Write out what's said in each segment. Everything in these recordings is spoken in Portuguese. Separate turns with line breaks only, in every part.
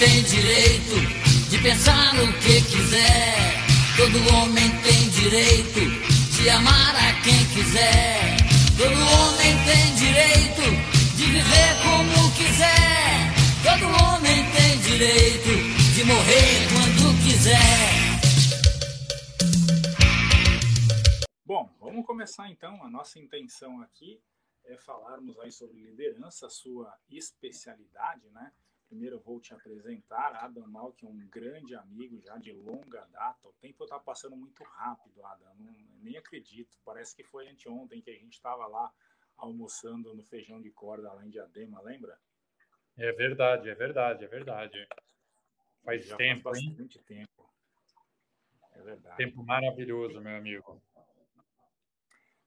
tem direito de pensar no que quiser. Todo homem tem direito de amar a quem quiser. Todo homem tem direito de viver como quiser. Todo homem tem direito de morrer quando quiser.
Bom, vamos começar então. A nossa intenção aqui é falarmos aí sobre liderança, sua especialidade, né? Primeiro eu vou te apresentar Adam Mal, que é um grande amigo já de longa data. O tempo está passando muito rápido, Adam. Não, nem acredito. Parece que foi anteontem que a gente estava lá almoçando no feijão de corda lá em Diadema, lembra?
É verdade, é verdade, é verdade. Faz já tempo, faz
bastante hein? tempo.
É verdade. Tempo maravilhoso, meu amigo.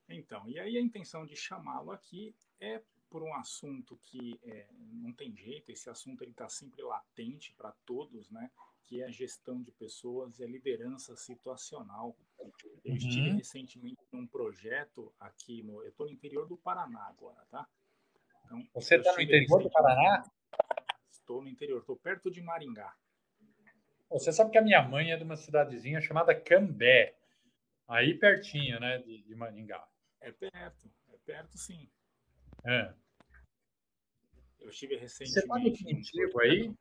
Então, e aí a intenção de chamá-lo aqui é por um assunto que é, não tem jeito, esse assunto está sempre latente para todos, né? que é a gestão de pessoas e a liderança situacional. Eu uhum. estive recentemente num projeto aqui no. Eu estou no interior do Paraná agora, tá?
Então, Você está no interior do Paraná?
Estou no interior, estou perto de Maringá.
Você sabe que a minha mãe é de uma cidadezinha chamada Cambé, aí pertinho, né, de, de Maringá.
É perto, é perto sim.
É.
Eu estive recentemente. Você
está definitivo aí?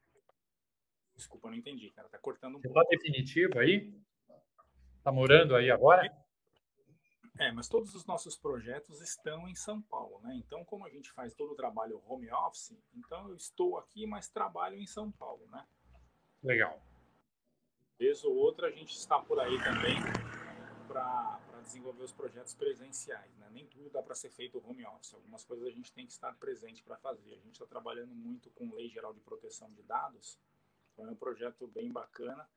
Desculpa, não entendi, cara. Tá cortando um
Você está definitivo aí? Tá morando aí agora?
É, mas todos os nossos projetos estão em São Paulo, né? Então, como a gente faz todo o trabalho home office, então eu estou aqui, mas trabalho em São Paulo, né?
Legal.
Vez ou outra a gente está por aí também para desenvolver os projetos presenciais. Né? Nem tudo dá para ser feito home office. Algumas coisas a gente tem que estar presente para fazer. A gente está trabalhando muito com Lei Geral de Proteção de Dados. Então é um projeto bem bacana.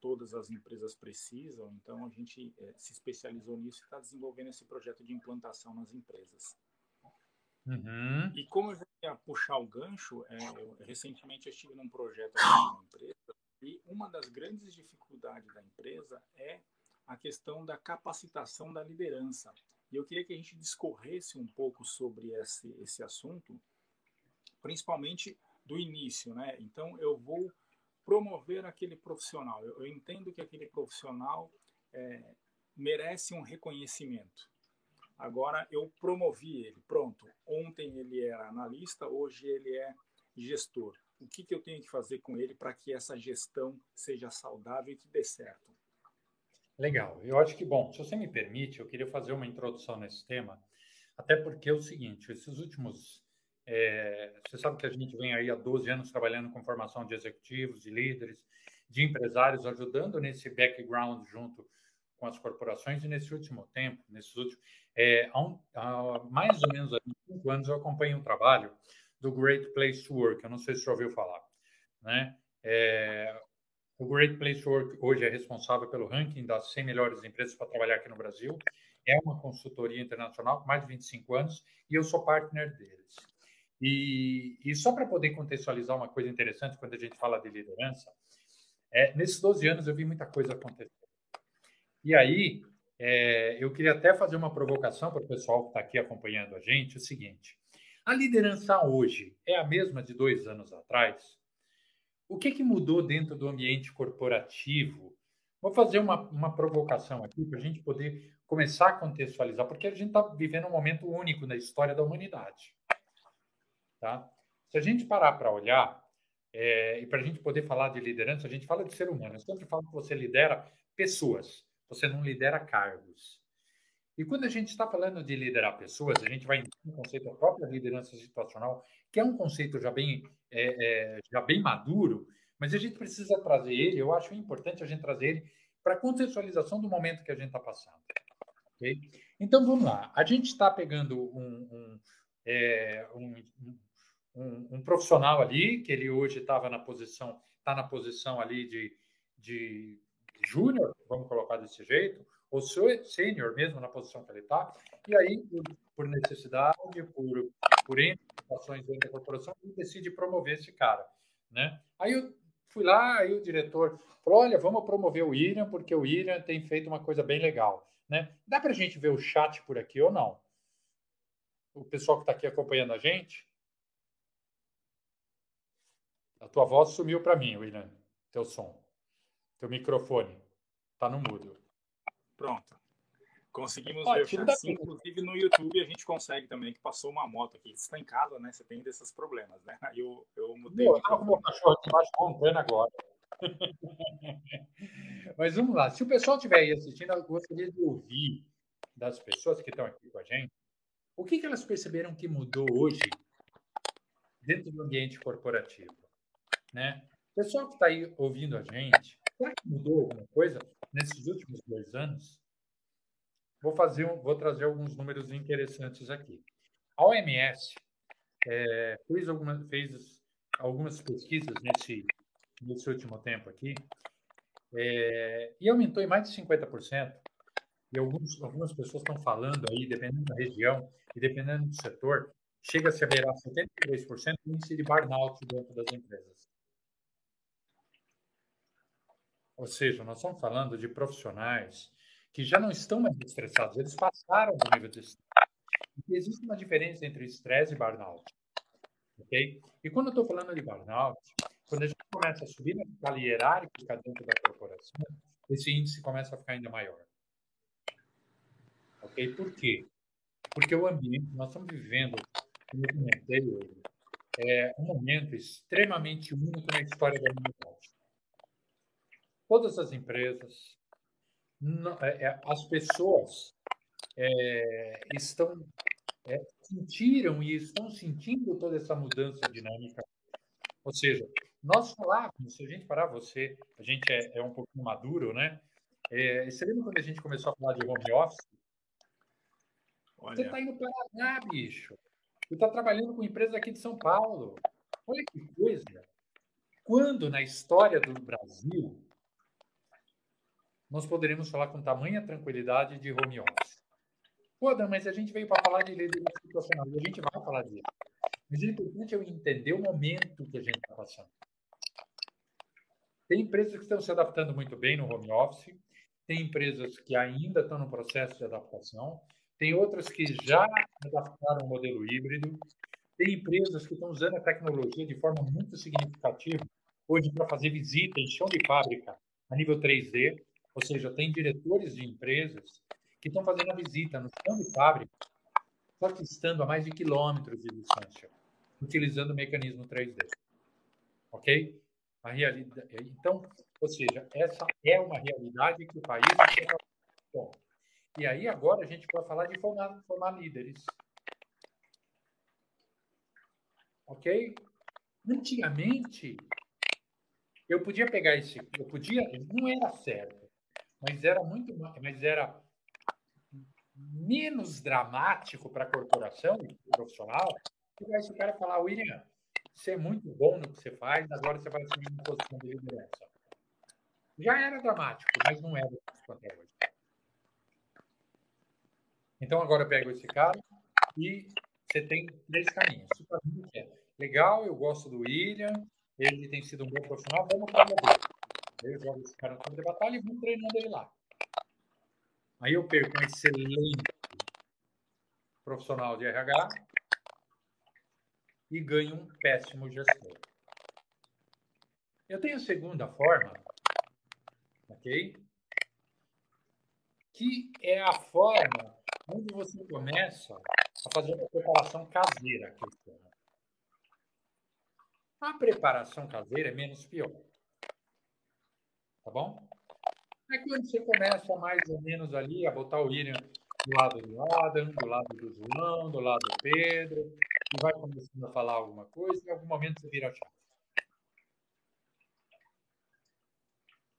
Todas as empresas precisam. Então a gente é, se especializou nisso e está desenvolvendo esse projeto de implantação nas empresas.
Uhum.
E como eu ia puxar o gancho, é, eu, recentemente eu estive num projeto aqui numa empresa e uma das grandes dificuldades da empresa é a questão da capacitação da liderança. E eu queria que a gente discorresse um pouco sobre esse, esse assunto, principalmente do início, né? Então, eu vou promover aquele profissional. Eu, eu entendo que aquele profissional é, merece um reconhecimento. Agora, eu promovi ele, pronto. Ontem ele era analista, hoje ele é gestor. O que, que eu tenho que fazer com ele para que essa gestão seja saudável e que dê certo?
Legal. Eu acho que, bom, se você me permite, eu queria fazer uma introdução nesse tema, até porque é o seguinte, esses últimos... É, você sabe que a gente vem aí há 12 anos trabalhando com formação de executivos, de líderes, de empresários, ajudando nesse background junto com as corporações e nesse último tempo, nesses últimos, é, há, um, há mais ou menos há cinco anos eu acompanho um trabalho do Great Place to Work, eu não sei se você ouviu falar, né? É, o Great Place to Work hoje é responsável pelo ranking das 100 melhores empresas para trabalhar aqui no Brasil. É uma consultoria internacional com mais de 25 anos e eu sou partner deles. E, e só para poder contextualizar uma coisa interessante quando a gente fala de liderança, é, nesses 12 anos eu vi muita coisa acontecer. E aí, é, eu queria até fazer uma provocação para o pessoal que está aqui acompanhando a gente: o seguinte, a liderança hoje é a mesma de dois anos atrás? O que, que mudou dentro do ambiente corporativo? Vou fazer uma, uma provocação aqui para a gente poder começar a contextualizar, porque a gente está vivendo um momento único na história da humanidade. Tá? Se a gente parar para olhar, é, e para a gente poder falar de liderança, a gente fala de ser humano. Eu sempre falo que você lidera pessoas, você não lidera cargos. E quando a gente está falando de liderar pessoas, a gente vai entender o conceito da própria liderança situacional, que é um conceito já bem, é, é, já bem maduro, mas a gente precisa trazer ele, eu acho importante a gente trazer ele para a contextualização do momento que a gente está passando. Okay? Então, vamos lá. A gente está pegando um, um, é, um, um, um, profissional ali, que ele hoje estava na posição, está na posição ali de, de júnior, vamos colocar desse jeito, ou sênior mesmo na posição que ele está, e aí, por, necessidade, por, por situações dentro da corporação, ele decide promover esse cara. Né? Aí eu fui lá, aí o diretor falou, olha, vamos promover o Iriam, porque o Iriam tem feito uma coisa bem legal. Né? Dá para a gente ver o chat por aqui ou não? O pessoal que está aqui acompanhando a gente? A tua voz sumiu para mim, William. Teu som. Teu microfone. Tá no mudo.
Pronto. Conseguimos ver assim, inclusive no YouTube a gente consegue também, que passou uma moto aqui. Você está em casa, né? Você tem desses problemas, né? Aí eu, eu mudei. Eu
estava com o meu cachorro aqui embaixo montando agora. Mas vamos lá. Se o pessoal estiver aí assistindo, eu gostaria de ouvir das pessoas que estão aqui com a gente o que, que elas perceberam que mudou hoje dentro do ambiente corporativo. Né? O pessoal que está aí ouvindo a gente, será que mudou alguma coisa nesses últimos dois anos? Vou, fazer um, vou trazer alguns números interessantes aqui. A OMS é, fez, alguma, fez algumas pesquisas nesse, nesse último tempo aqui é, e aumentou em mais de 50%. E alguns, algumas pessoas estão falando aí, dependendo da região e dependendo do setor, chega-se a beirar 73% do índice de burnout dentro das empresas. Ou seja, nós estamos falando de profissionais que já não estão mais estressados, eles passaram do nível de estresse. Existe uma diferença entre estresse e burnout. Ok? E quando eu estou falando de burnout, quando a gente começa a subir na escala hierárquica dentro da corporação, esse índice começa a ficar ainda maior. Ok? Por quê? Porque o ambiente, nós estamos vivendo, como eu comentei hoje, é um momento extremamente único na história da humanidade. Todas as empresas, é, é, as pessoas é, estão é, sentiram e estão sentindo toda essa mudança dinâmica. Ou seja, nós falávamos, se a gente parar você, a gente é, é um pouquinho maduro, né? É, você lembra quando a gente começou a falar de home office? Olha. Você está indo para lá, bicho. Você está trabalhando com empresa aqui de São Paulo. Olha que coisa. Quando na história do Brasil nós poderíamos falar com tamanha tranquilidade de home office? Pô, Dan, mas a gente veio para falar de liderança situacional e a gente vai falar disso. Mas o importante é eu entender o momento que a gente está passando. Tem empresas que estão se adaptando muito bem no home office, tem empresas que ainda estão no processo de adaptação, tem outras que já adaptaram o modelo híbrido, tem empresas que estão usando a tecnologia de forma muito significativa hoje para fazer visita em chão de fábrica a nível 3D, ou seja, tem diretores de empresas que estão fazendo a visita no chão de fábrica, só que estando a mais de quilômetros de distância, utilizando o mecanismo 3D. Ok? A realidade, então, ou seja, essa é uma realidade que o país está e aí agora a gente pode falar de formar, formar líderes. Ok? Antigamente, eu podia pegar esse, eu podia, não era certo, mas era muito, mas era menos dramático para a corporação profissional pegar esse cara falar, William, você é muito bom no que você faz, agora você vai assumir uma posição de liderança. Já era dramático, mas não era quanto é hoje. Então, agora eu pego esse cara e você tem três caminhos. Legal, eu gosto do William, ele tem sido um bom profissional, vamos para dele. Eu jogo esse cara no campo de batalha e vou treinando ele lá. Aí eu perco um excelente profissional de RH e ganho um péssimo gestor. Eu tenho a segunda forma, ok? Que é a forma onde você começa a fazer uma preparação caseira. A preparação caseira é menos pior. Tá bom? É quando você começa mais ou menos ali a botar o William do lado do Adam, do lado do João, do lado do Pedro, e vai começando a falar alguma coisa, e em algum momento você vira a chave.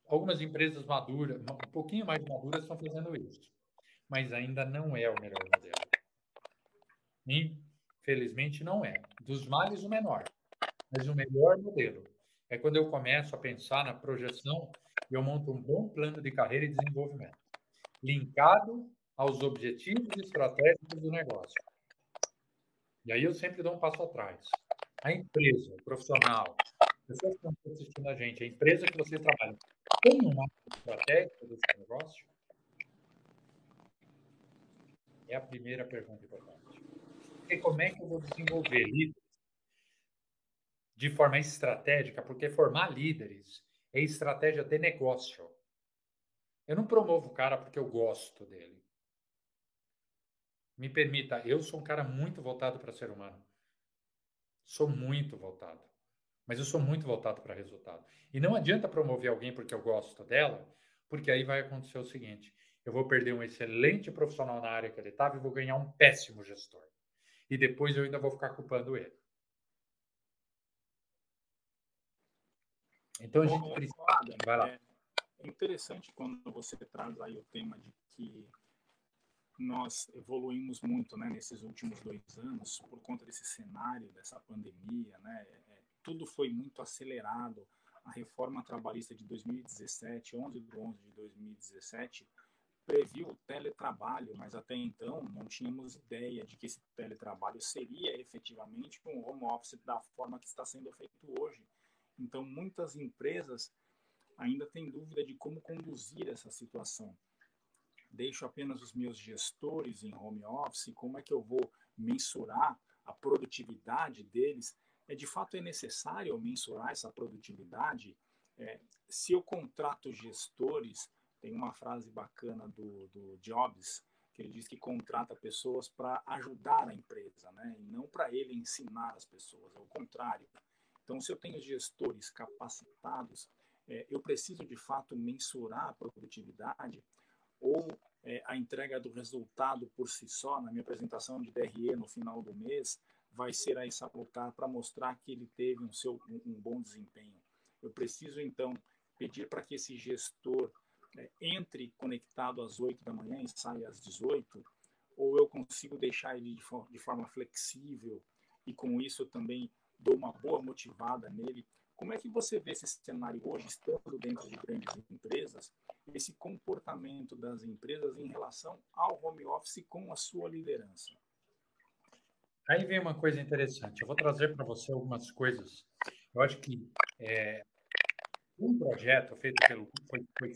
Algumas empresas maduras, um pouquinho mais maduras, estão fazendo isso mas ainda não é o melhor modelo. Infelizmente, não é. Dos males, o menor. Mas o melhor modelo é quando eu começo a pensar na projeção e eu monto um bom plano de carreira e desenvolvimento, linkado aos objetivos estratégicos do negócio. E aí eu sempre dou um passo atrás. A empresa, o profissional, pessoas que estão assistindo a gente, a empresa que você trabalha, tem uma estratégia desse negócio? É a primeira pergunta importante. E como é que eu vou desenvolver líderes de forma estratégica, porque formar líderes é estratégia de negócio. Eu não promovo o cara porque eu gosto dele. Me permita, eu sou um cara muito voltado para ser humano. Sou muito voltado. Mas eu sou muito voltado para resultado. E não adianta promover alguém porque eu gosto dela, porque aí vai acontecer o seguinte: eu vou perder um excelente profissional na área que ele estava e vou ganhar um péssimo gestor. E depois eu ainda vou ficar culpando ele.
Então a gente precisa. Vai lá. É interessante quando você traz aí o tema de que nós evoluímos muito né, nesses últimos dois anos por conta desse cenário, dessa pandemia, né? É, tudo foi muito acelerado. A reforma trabalhista de 2017, 11 de 11 de 2017, previu o teletrabalho, mas até então não tínhamos ideia de que esse teletrabalho seria efetivamente um home office da forma que está sendo feito hoje. Então, muitas empresas ainda têm dúvida de como conduzir essa situação. Deixo apenas os meus gestores em home office, como é que eu vou mensurar a produtividade deles? É de fato é necessário mensurar essa produtividade? É, se eu contrato gestores, tem uma frase bacana do, do Jobs que ele diz que contrata pessoas para ajudar a empresa, né? E não para ele ensinar as pessoas, é o contrário. Então, se eu tenho gestores capacitados, é, eu preciso de fato mensurar a produtividade ou é, a entrega do resultado por si só, na minha apresentação de DRE no final do mês, vai ser aí sabotar para mostrar que ele teve um, seu, um, um, bom desempenho. Eu preciso, então, pedir para que esse gestor é, entre conectado às 8 da manhã e saia às 18, ou eu consigo deixar ele de, for de forma flexível e com isso também dou uma boa motivada nele. Como é que você vê esse cenário hoje, estando dentro de grandes empresas, esse comportamento das empresas em relação ao home office com a sua liderança?
Aí vem uma coisa interessante. Eu vou trazer para você algumas coisas. Eu acho que é, um projeto feito pelo foi, foi,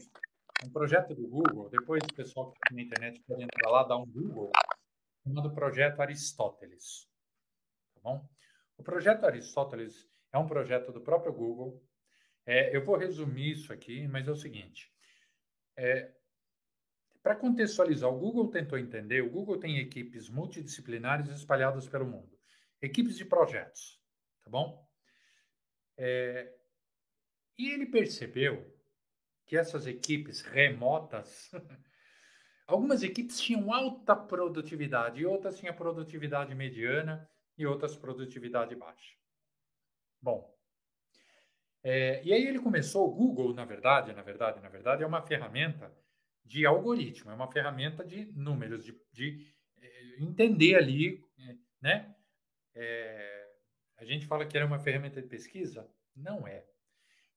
um projeto do Google. Depois o pessoal que está na internet pode entrar lá, dar um Google, chamado Projeto Aristóteles. Tá bom? O projeto Aristóteles é um projeto do próprio Google. É, eu vou resumir isso aqui, mas é o seguinte: é, para contextualizar, o Google tentou entender. O Google tem equipes multidisciplinares espalhadas pelo mundo, equipes de projetos, tá bom? É, e ele percebeu que essas equipes remotas, algumas equipes tinham alta produtividade e outras tinham produtividade mediana e outras produtividade baixa. Bom, é, e aí ele começou, o Google, na verdade, na verdade, na verdade, é uma ferramenta de algoritmo, é uma ferramenta de números, de, de é, entender ali, né? É, a gente fala que é uma ferramenta de pesquisa? Não é.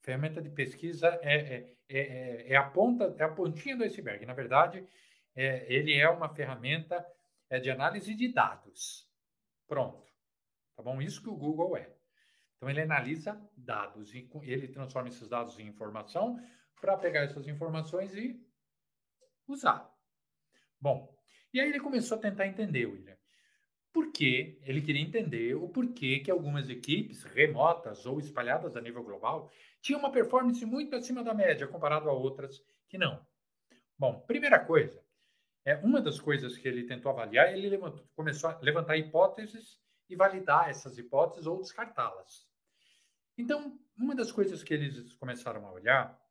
Ferramenta de pesquisa é, é, é, é, a ponta, é a pontinha do iceberg. Na verdade, é, ele é uma ferramenta é, de análise de dados. Pronto. Tá bom? Isso que o Google é. Então, ele analisa dados e ele transforma esses dados em informação para pegar essas informações e usar. Bom, e aí ele começou a tentar entender, William, por que ele queria entender o porquê que algumas equipes remotas ou espalhadas a nível global tinham uma performance muito acima da média comparado a outras que não. Bom, primeira coisa, é uma das coisas que ele tentou avaliar, ele levantou, começou a levantar hipóteses e validar essas hipóteses ou descartá-las. Então, uma das coisas que eles começaram a olhar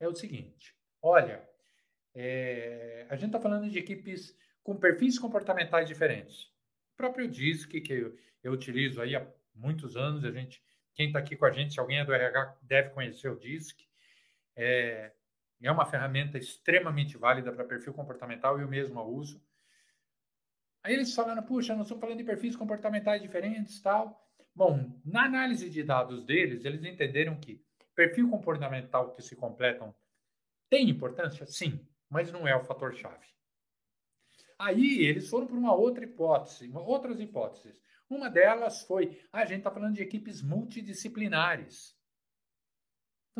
é o seguinte: olha, é, a gente está falando de equipes com perfis comportamentais diferentes. O próprio DISC, que eu, eu utilizo aí há muitos anos, a gente, quem está aqui com a gente, se alguém é do RH, deve conhecer o DISC. É, é uma ferramenta extremamente válida para perfil comportamental e eu mesmo a uso. Aí eles falaram, puxa, nós estamos falando de perfis comportamentais diferentes tal. Bom, na análise de dados deles, eles entenderam que perfil comportamental que se completam tem importância? Sim, mas não é o fator-chave. Aí eles foram para uma outra hipótese, outras hipóteses. Uma delas foi, ah, a gente está falando de equipes multidisciplinares.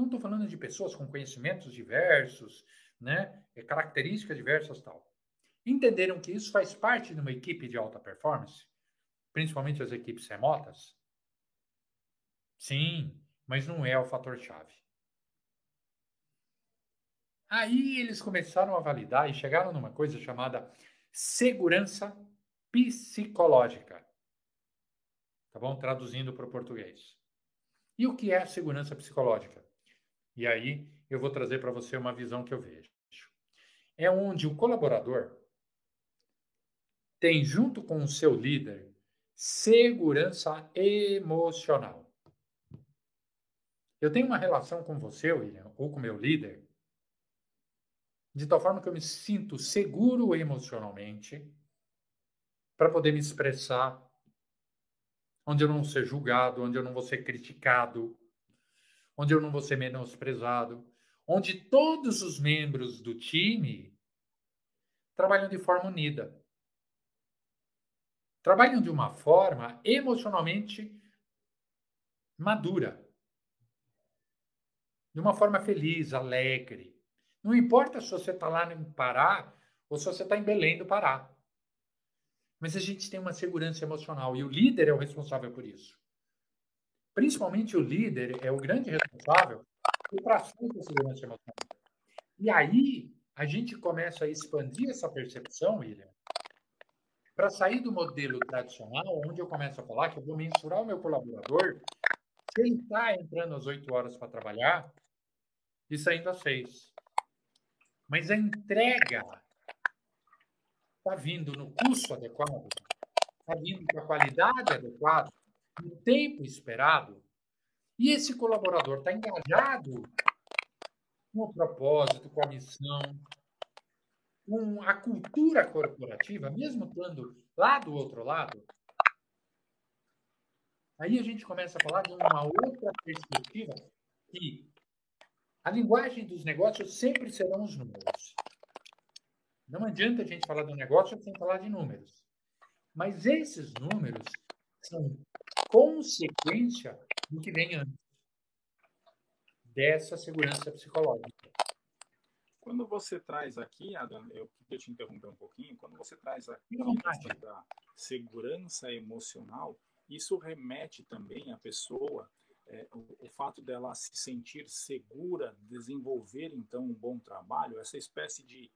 Então, estou falando de pessoas com conhecimentos diversos, né, características diversas tal entenderam que isso faz parte de uma equipe de alta performance, principalmente as equipes remotas? Sim, mas não é o fator-chave. Aí eles começaram a validar e chegaram numa coisa chamada segurança psicológica. Tá bom? Traduzindo para o português. E o que é segurança psicológica? E aí eu vou trazer para você uma visão que eu vejo. É onde o colaborador tem, junto com o seu líder, segurança emocional. Eu tenho uma relação com você, William, ou com meu líder, de tal forma que eu me sinto seguro emocionalmente para poder me expressar, onde eu não vou ser julgado, onde eu não vou ser criticado, onde eu não vou ser menosprezado, onde todos os membros do time trabalham de forma unida. Trabalham de uma forma emocionalmente madura. De uma forma feliz, alegre. Não importa se você está lá em Pará ou se você está em Belém do Pará. Mas a gente tem uma segurança emocional e o líder é o responsável por isso. Principalmente o líder é o grande responsável por traçar essa segurança emocional. E aí a gente começa a expandir essa percepção, William, para sair do modelo tradicional, onde eu começo a falar que eu vou mensurar o meu colaborador se ele está entrando às 8 horas para trabalhar e saindo às 6. Mas a entrega está vindo no custo adequado, está vindo com a qualidade adequada, no tempo esperado, e esse colaborador está engajado com o propósito, com a missão, com a cultura corporativa, mesmo estando lá do outro lado, aí a gente começa a falar de uma outra perspectiva que a linguagem dos negócios sempre serão os números. Não adianta a gente falar do negócio sem falar de números. Mas esses números são consequência do que vem antes dessa segurança psicológica.
Quando você traz aqui, Adam, eu queria te interromper um pouquinho, quando você traz aqui a questão da segurança emocional, isso remete também à pessoa é, o, o, fato dela se sentir segura, desenvolver então um bom trabalho, essa espécie de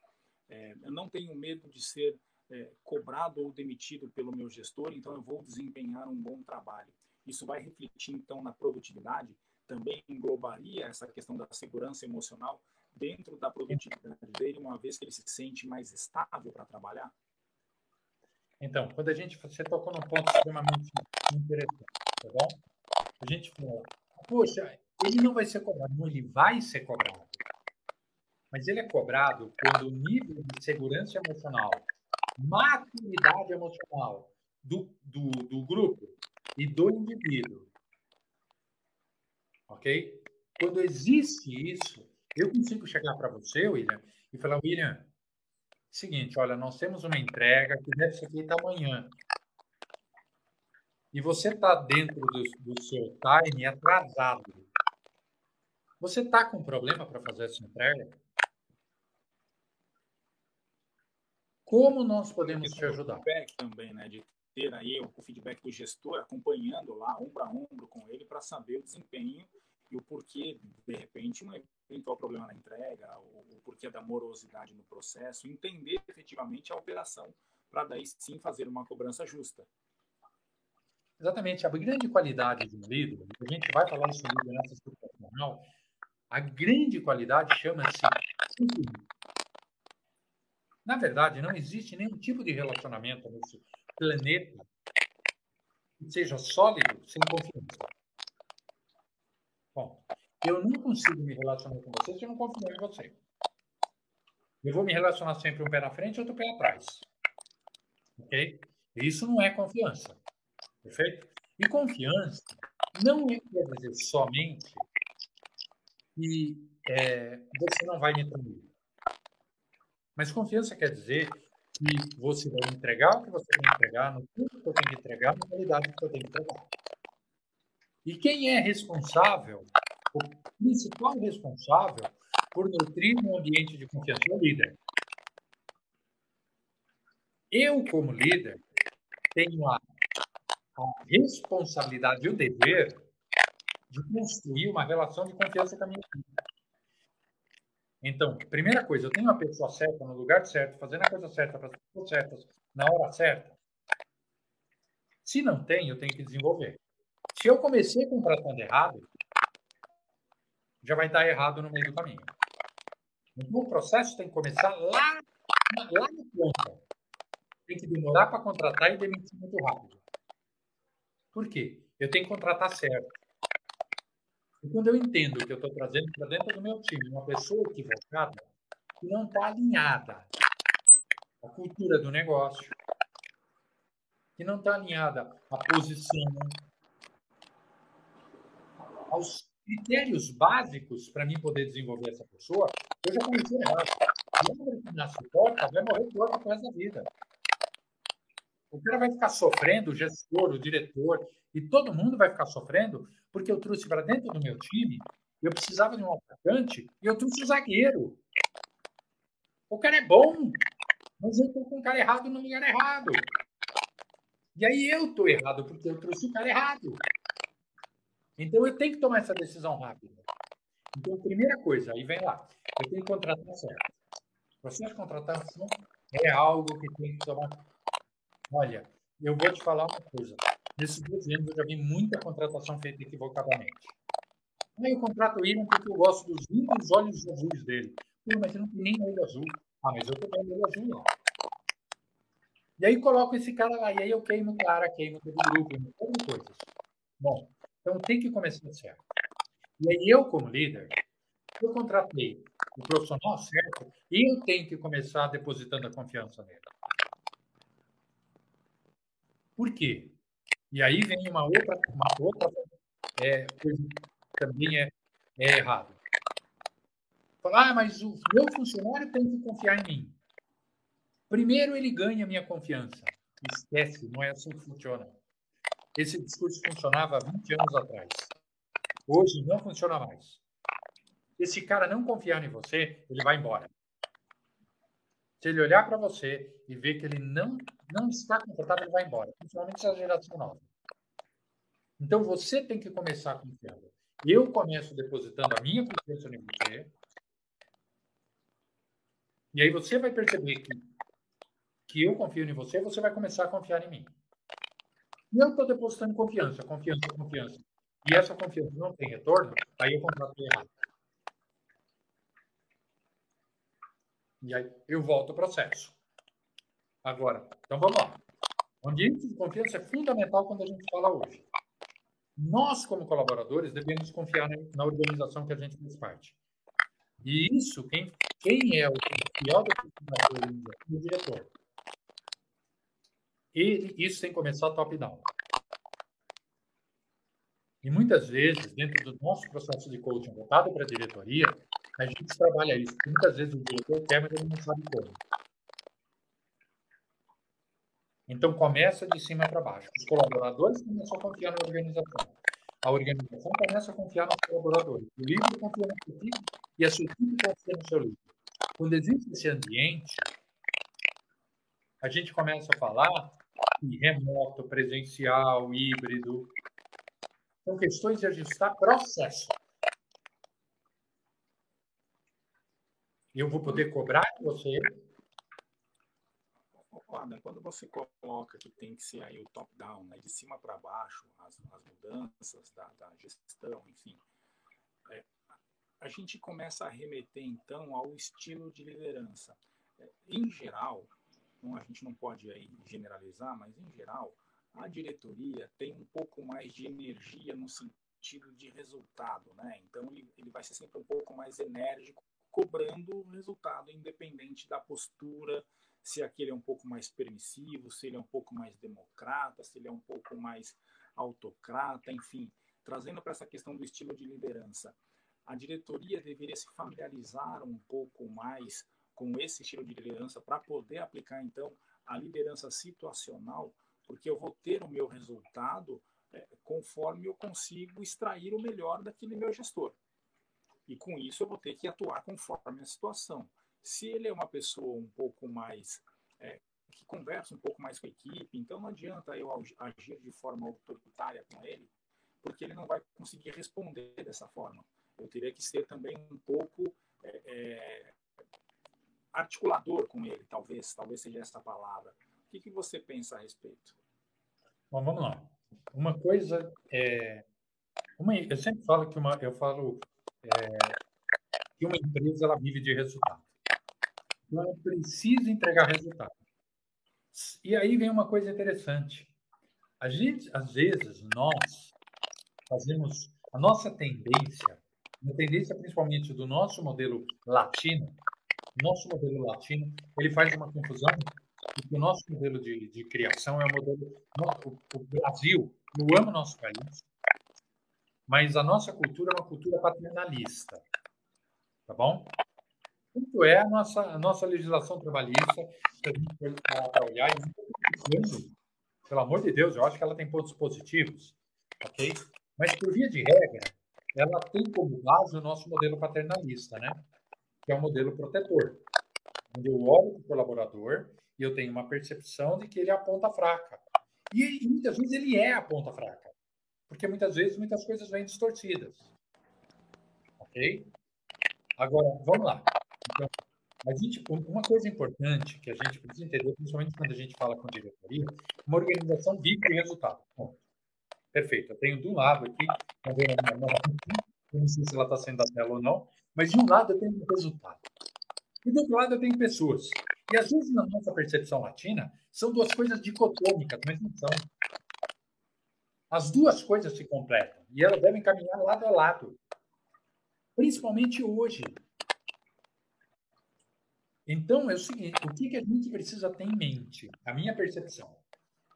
é, eu não tenho medo de ser é, cobrado ou demitido pelo meu gestor, então eu vou desempenhar um bom trabalho. Isso vai refletir então na produtividade, também englobaria essa questão da segurança emocional dentro da produtividade dele, uma vez que ele se sente mais estável para trabalhar?
Então, quando a gente você tocou num ponto extremamente interessante, tá bom? A gente fala, poxa, ele não vai ser cobrado. Não, ele vai ser cobrado. Mas ele é cobrado quando o nível de segurança emocional, maturidade emocional do, do, do grupo e do indivíduo, ok? Quando existe isso, eu consigo chegar para você, William, e falar, William, seguinte, olha, nós temos uma entrega que deve ser feita amanhã e você está dentro do, do, seu time atrasado, você está com problema para fazer essa entrega? Como nós podemos te ajudar?
Feedback também, né? De ter aí o feedback do gestor acompanhando lá, ombro a ombro com ele, para saber o desempenho e o porquê, de repente, um eventual problema na entrega, o porquê da morosidade no processo, entender efetivamente a operação, para daí sim fazer uma cobrança justa.
Exatamente. A grande qualidade de um líder, a gente vai falar isso sobre liderança profissional, a grande qualidade chama-se Na verdade, não existe nenhum tipo de relacionamento nesse planeta que seja sólido sem confiança. Bom, eu não consigo me relacionar com você se eu não confio em você. Eu vou me relacionar sempre um pé na frente e outro pé atrás. Ok? Isso não é confiança. Perfeito? E confiança não é quer dizer somente que é, você não vai me trair. Mas confiança quer dizer que você vai entregar o que você tem que entregar, no tempo que eu tenho que entregar, na qualidade que eu tenho que entregar. E quem é responsável, o principal responsável por nutrir um ambiente de confiança é o líder. Eu, como líder, tenho a a responsabilidade e o dever de construir uma relação de confiança com a minha equipe. Então, primeira coisa, eu tenho uma pessoa certa, no lugar certo, fazendo a coisa certa, para as pessoas certas, na hora certa. Se não tem, eu tenho que desenvolver. Se eu comecei contratando errado, já vai dar errado no meio do caminho. Então, o processo tem que começar lá, lá na ponta. Tem que demorar para contratar e demitir muito rápido. Por quê? Eu tenho que contratar certo. E quando eu entendo que eu estou trazendo para dentro do meu time uma pessoa equivocada, que não está alinhada à cultura do negócio, que não está alinhada à posição, aos critérios básicos para mim poder desenvolver essa pessoa, eu já comecei errado. Lembra que nasce torta, vai morrer torta por da vida. O cara vai ficar sofrendo, o gestor, o diretor, e todo mundo vai ficar sofrendo, porque eu trouxe para dentro do meu time, eu precisava de um atacante, e eu trouxe um zagueiro. O cara é bom, mas eu estou com o cara errado no lugar errado. E aí eu estou errado, porque eu trouxe o cara errado. Então eu tenho que tomar essa decisão rápida. Então, primeira coisa, aí vem lá, eu tenho que contratar certo. Processo de contratação é algo que tem que tomar. Olha, eu vou te falar uma coisa. Nesses dois anos eu já vi muita contratação feita equivocadamente. Aí eu contrato o William porque eu gosto dos lindos olhos azuis dele. Pô, mas eu não tem nem olho azul. Ah, mas eu tenho olho azul, ó. E aí coloco esse cara lá, e aí eu queimo o cara, queimo todo o grupo, queimo todas coisas. Bom, então tem que começar certo. E aí eu, como líder, eu contratei o profissional certo e eu tenho que começar depositando a confiança nele. Por quê? E aí vem uma outra, uma outra é, coisa que também é, é errado. Falar, ah, mas o meu funcionário tem que confiar em mim. Primeiro ele ganha minha confiança. Esquece, não é assim que funciona. Esse discurso funcionava há 20 anos atrás. Hoje não funciona mais. Esse cara não confiar em você, ele vai embora. Se ele olhar para você e ver que ele não, não está confortável, ele vai embora. Principalmente essa geração nova. Então você tem que começar confiando. Eu começo depositando a minha confiança em você. E aí você vai perceber que, que eu confio em você, você vai começar a confiar em mim. E eu estou depositando confiança, confiança, confiança. E essa confiança não tem retorno, aí eu contrato errado. E aí eu volto ao processo. Agora, então vamos lá. O ambiente de confiança é fundamental quando a gente fala hoje. Nós, como colaboradores, devemos confiar na organização que a gente faz parte. E isso, quem, quem é o fiel da organização é o diretor. E isso que começar top-down. E muitas vezes, dentro do nosso processo de coaching voltado para a diretoria, a gente trabalha isso. Muitas vezes o diretor quer, mas ele não sabe como. Então, começa de cima para baixo. Os colaboradores começam a confiar na organização. A organização começa a confiar nos colaboradores. O líder confia na sua equipe e a sua equipe confia no seu líder. Quando existe esse ambiente, a gente começa a falar remoto, presencial, híbrido. São questões de ajustar processo. Eu vou poder cobrar de você.
Quando você coloca que tem que ser aí o top-down, né, de cima para baixo, as, as mudanças da, da, gestão, enfim, é, a gente começa a remeter então ao estilo de liderança. É, em geral, a gente não pode aí generalizar, mas em geral, a diretoria tem um pouco mais de energia no sentido de resultado, né? Então ele, ele vai ser sempre um pouco mais enérgico, cobrando o resultado, independente da postura, se aquele é um pouco mais permissivo, se ele é um pouco mais democrata, se ele é um pouco mais autocrata, enfim, trazendo para essa questão do estilo de liderança. A diretoria deveria se familiarizar um pouco mais com esse estilo de liderança para poder aplicar então a liderança situacional, porque eu vou ter o meu resultado é, conforme eu consigo extrair o melhor daquele meu gestor. E com isso eu vou ter que atuar conforme a situação. Se ele é uma pessoa um pouco mais é, que conversa um pouco mais com a equipe, então não adianta eu agir de forma autoritária com ele, porque ele não vai conseguir responder dessa forma. Eu teria que ser também um pouco é, é, articulador com ele, talvez, talvez seja essa palavra. O que, que você pensa a respeito?
Bom, vamos lá. Uma coisa é, uma, eu sempre falo que uma, eu falo é, que uma empresa ela vive de resultado. Então, ela precisa entregar resultado. E aí vem uma coisa interessante. A gente, às vezes, nós fazemos a nossa tendência, a tendência principalmente do nosso modelo latino, nosso modelo latino, ele faz uma confusão porque o nosso modelo de, de criação é o modelo o, o Brasil, eu amo nosso país, mas a nossa cultura é uma cultura paternalista, tá bom? Tanto é a nossa, a nossa legislação trabalhista, se a gente for para olhar, e pelo amor de Deus, eu acho que ela tem pontos positivos, ok? Mas, por via de regra, ela tem como base o nosso modelo paternalista, né? Que é o modelo protetor, onde eu olho para o colaborador e eu tenho uma percepção de que ele é a ponta fraca. E muitas vezes ele é a ponta fraca, porque muitas vezes muitas coisas vêm distorcidas. Ok? Agora, vamos lá. Então, a gente, uma coisa importante que a gente precisa entender, principalmente quando a gente fala com diretoria, uma organização vive de resultado. Bom, perfeito. Eu tenho de um lado aqui, eu não sei se ela está sendo da tela ou não, mas de um lado eu tenho um resultado. E do outro lado eu tenho pessoas. E às vezes na nossa percepção latina, são duas coisas dicotômicas, mas não são. As duas coisas se completam e elas devem caminhar lado a lado. Principalmente hoje, então, é o seguinte, o que, que a gente precisa ter em mente? A minha percepção,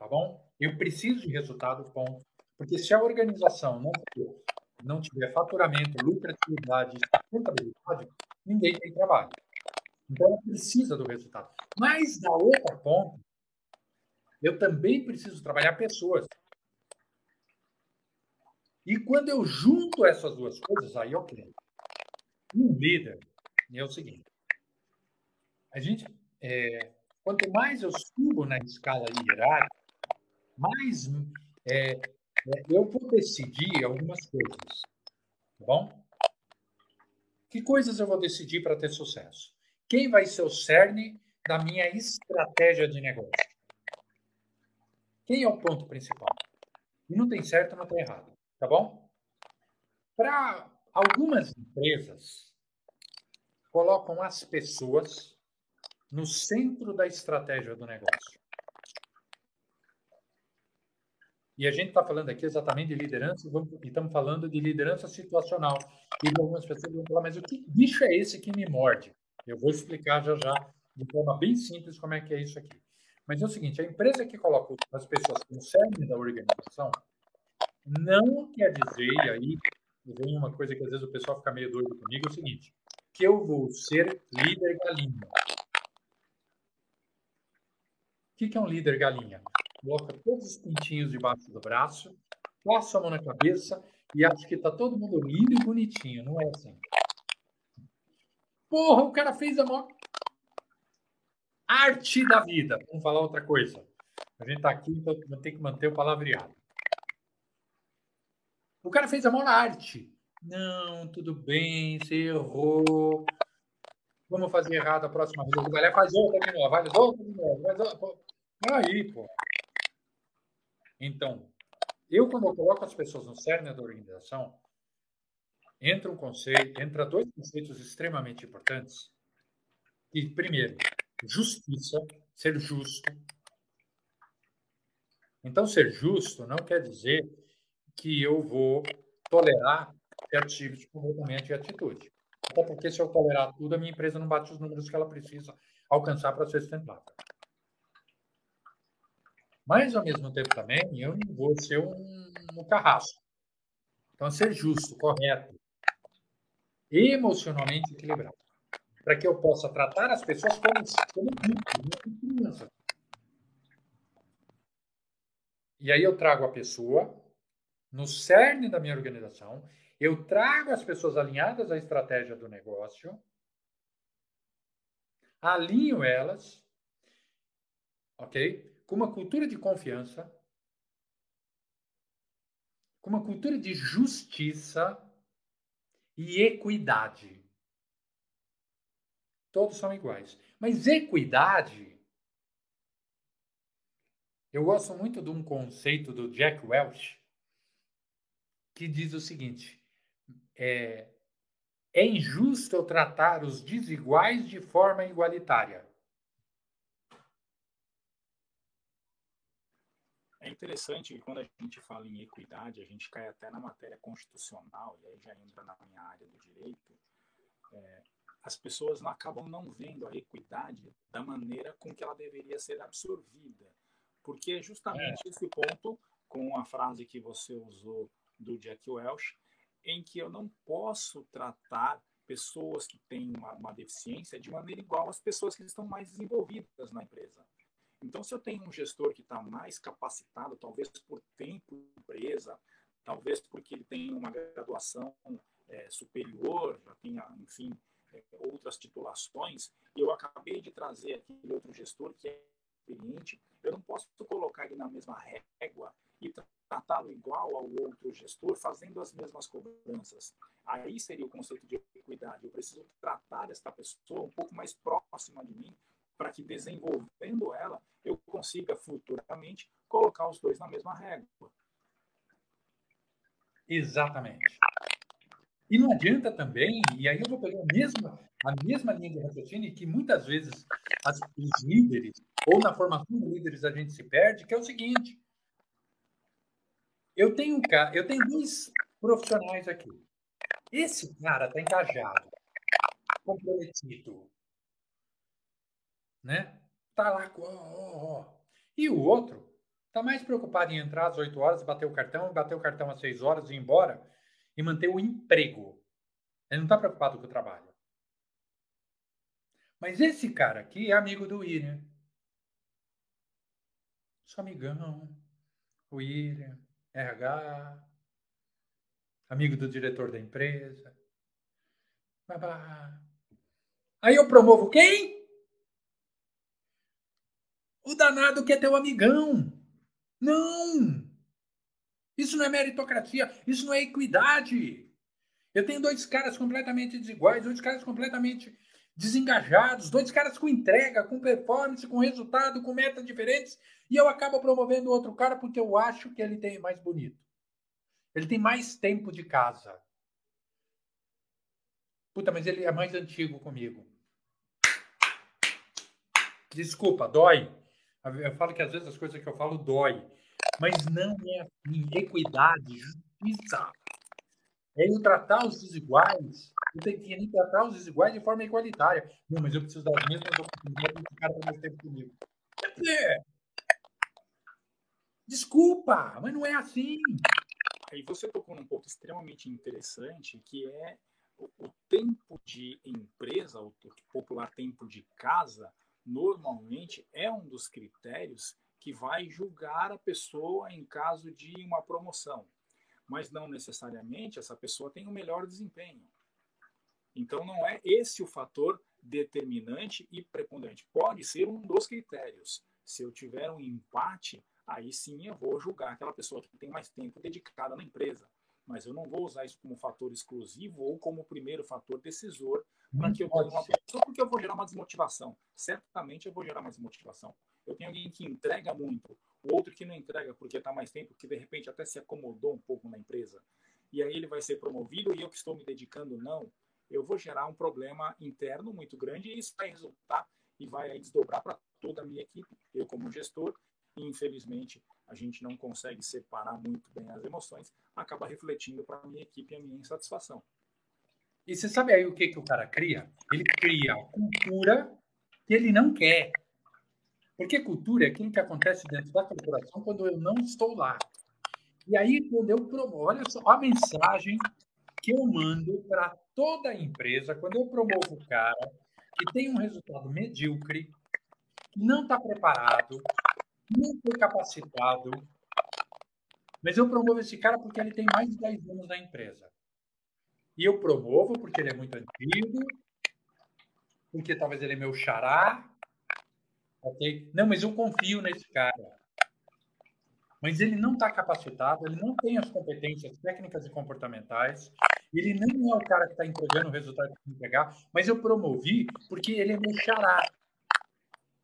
tá bom? Eu preciso de resultado, ponto. Porque se a organização não, não tiver faturamento, lucratividade, sustentabilidade, ninguém tem trabalho. Então, ela precisa do resultado. Mas, da outra ponta, eu também preciso trabalhar pessoas. E quando eu junto essas duas coisas, aí eu creio. Um líder é o seguinte: a gente, é, quanto mais eu subo na escala hierárquica, mais é, é, eu vou decidir algumas coisas, tá bom? Que coisas eu vou decidir para ter sucesso? Quem vai ser o cerne da minha estratégia de negócio? Quem é o ponto principal? E não tem certo, não tem errado, tá bom? Para algumas empresas, colocam as pessoas no centro da estratégia do negócio. E a gente está falando aqui exatamente de liderança, e estamos falando de liderança situacional. E algumas pessoas vão falar, mas o que bicho é esse que me morde? Eu vou explicar já já, de forma bem simples, como é que é isso aqui. Mas é o seguinte, a empresa que coloca as pessoas como cerne da organização não quer dizer, e aí vem uma coisa que às vezes o pessoal fica meio doido comigo, é o seguinte, que eu vou ser líder galinha que, que é um líder galinha? Coloca todos os pintinhos debaixo do braço, passa a mão na cabeça e acha que está todo mundo lindo e bonitinho. Não é assim. Porra, o cara fez a maior arte da vida. Vamos falar outra coisa. A gente está aqui, então tem que manter o palavreado. O cara fez a maior arte. Não, tudo bem, você errou. Vamos fazer errado a próxima vez. Vai lá, faz outra de novo, faz outra de novo. Faz outra. Aí, pô. Então, eu, quando eu coloco as pessoas no cerne da organização, entra um conceito, entra dois conceitos extremamente importantes. E, primeiro, justiça, ser justo. Então, ser justo não quer dizer que eu vou tolerar certos tipos de comportamento e atitude. Até porque, se eu tolerar tudo, a minha empresa não bate os números que ela precisa alcançar para ser sustentável. Mas, ao mesmo tempo, também, eu não vou ser um, um carrasco. Então, ser justo, correto, emocionalmente equilibrado. Para que eu possa tratar as pessoas como, como criança. E aí eu trago a pessoa no cerne da minha organização, eu trago as pessoas alinhadas à estratégia do negócio, alinho elas, ok? com uma cultura de confiança, com uma cultura de justiça e equidade. Todos são iguais. Mas equidade. Eu gosto muito de um conceito do Jack Welch que diz o seguinte: é, é injusto eu tratar os desiguais de forma igualitária.
É interessante que quando a gente fala em equidade, a gente cai até na matéria constitucional, e aí já entra na minha área do direito. É, as pessoas não acabam não vendo a equidade da maneira com que ela deveria ser absorvida. Porque é justamente é. esse ponto, com a frase que você usou do Jack Welch, em que eu não posso tratar pessoas que têm uma, uma deficiência de maneira igual às pessoas que estão mais desenvolvidas na empresa. Então, se eu tenho um gestor que está mais capacitado, talvez por tempo de empresa, talvez porque ele tem uma graduação é, superior, já tenha, enfim, é, outras titulações, e eu acabei de trazer aquele outro gestor que é experiente, eu não posso colocar ele na mesma régua e tratá-lo igual ao outro gestor, fazendo as mesmas cobranças. Aí seria o conceito de equidade. Eu preciso tratar esta pessoa um pouco mais próxima de mim, para que desenvolvendo ela eu consiga futuramente colocar os dois na mesma régua.
Exatamente. E não adianta também, e aí eu vou pegar a mesma, a mesma linha de raciocínio que muitas vezes as, os líderes, ou na formação de líderes a gente se perde, que é o seguinte. Eu tenho, eu tenho dois profissionais aqui. Esse cara está engajado, comprometido, né? Tá lá, ó, ó, ó. E o outro tá mais preocupado em entrar às 8 horas, bater o cartão, bater o cartão às 6 horas e ir embora e manter o emprego. Ele não está preocupado com o trabalho. Mas esse cara aqui é amigo do William. Sou amigão. William, RH, amigo do diretor da empresa. Babá. Aí eu promovo quem? O danado que é teu amigão. Não! Isso não é meritocracia, isso não é equidade. Eu tenho dois caras completamente desiguais, dois caras completamente desengajados, dois caras com entrega, com performance, com resultado, com metas diferentes, e eu acabo promovendo outro cara porque eu acho que ele tem mais bonito. Ele tem mais tempo de casa. Puta, mas ele é mais antigo comigo. Desculpa, dói. Eu falo que às vezes as coisas que eu falo dói, mas não é assim. Equidade, justiça. É eu tratar os desiguais. Eu tenho que tratar os desiguais de forma igualitária. Não, mas eu preciso das mesmas oportunidades que o cara tem mais tempo comigo. Desculpa, mas não é assim.
Aí você tocou num ponto extremamente interessante, que é o, tempo de empresa, o popular tempo de casa, normalmente é um dos critérios que vai julgar a pessoa em caso de uma promoção, mas não necessariamente essa pessoa tem o melhor desempenho. Então não é esse o fator determinante e preponderante. Pode ser um dos critérios. Se eu tiver um empate, aí sim eu vou julgar aquela pessoa que tem mais tempo dedicada na empresa. Mas eu não vou usar isso como fator exclusivo ou como primeiro fator decisor para que eu tenha uma pessoa, porque eu vou gerar uma desmotivação. Certamente eu vou gerar uma desmotivação. Eu tenho alguém que entrega muito, o outro que não entrega porque está mais tempo, que de repente até se acomodou um pouco na empresa. E aí ele vai ser promovido e eu que estou me dedicando não. Eu vou gerar um problema interno muito grande e isso vai resultar e vai desdobrar para toda a minha equipe. Eu como gestor, infelizmente, a gente não consegue separar muito bem as emoções, acaba refletindo para a minha equipe a minha insatisfação.
E você sabe aí o que, que o cara cria? Ele cria cultura que ele não quer. Porque cultura é aquilo que acontece dentro da corporação quando eu não estou lá. E aí, quando eu promovo, olha só a mensagem que eu mando para toda a empresa, quando eu promovo o cara que tem um resultado medíocre, que não está preparado, não foi capacitado, mas eu promovo esse cara porque ele tem mais de 10 anos na empresa. E eu promovo porque ele é muito antigo, porque talvez ele é meu xará. Okay? Não, mas eu confio nesse cara. mas ele não está capacitado, ele não tem as competências técnicas e comportamentais, ele não é o cara que está entregando o resultado que tem que entregar, mas eu promovi porque ele é meu xará.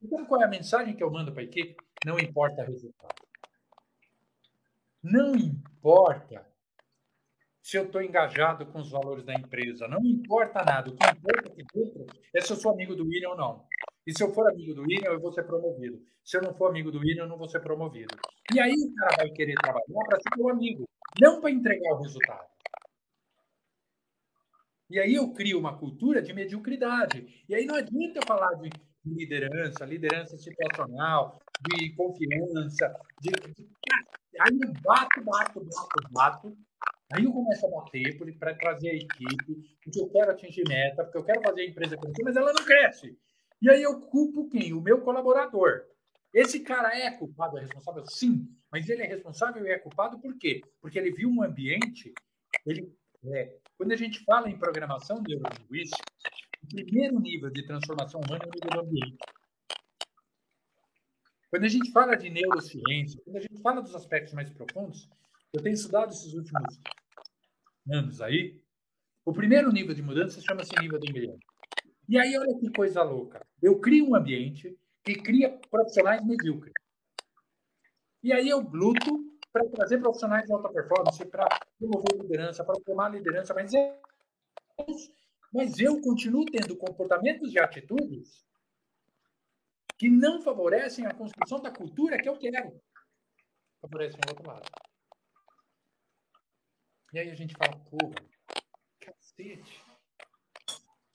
Então, qual é a mensagem que eu mando para a equipe? Não importa o resultado. Não importa se eu estou engajado com os valores da empresa. Não importa nada. O que importa aqui dentro é se eu sou amigo do William ou não. E se eu for amigo do William, eu vou ser promovido. Se eu não for amigo do William, eu não vou ser promovido. E aí o cara vai querer trabalhar para ser meu amigo, não para entregar o resultado. E aí eu crio uma cultura de mediocridade. E aí não adianta eu falar de liderança, liderança situacional, de confiança, de, aí eu bato, bato, bato, bato. Aí eu começo a bater para trazer a equipe, porque eu quero atingir meta, porque eu quero fazer a empresa crescer, mas ela não cresce. E aí eu culpo quem? O meu colaborador. Esse cara é culpado, é responsável? Sim, mas ele é responsável e é culpado por quê? Porque ele viu um ambiente. Ele, é, quando a gente fala em programação neurolinguística, o primeiro nível de transformação humana é o nível do ambiente. Quando a gente fala de neurociência, quando a gente fala dos aspectos mais profundos, eu tenho estudado esses últimos anos aí, o primeiro nível de mudança chama-se nível do ambiente. E aí, olha que coisa louca. Eu crio um ambiente que cria profissionais medíocres. E aí eu luto para trazer profissionais de alta performance, para promover liderança, para tomar liderança, mas eu, mas eu continuo tendo comportamentos e atitudes que não favorecem a construção da cultura que eu quero. Favorecem o outro lado. E aí a gente fala, porra, cacete.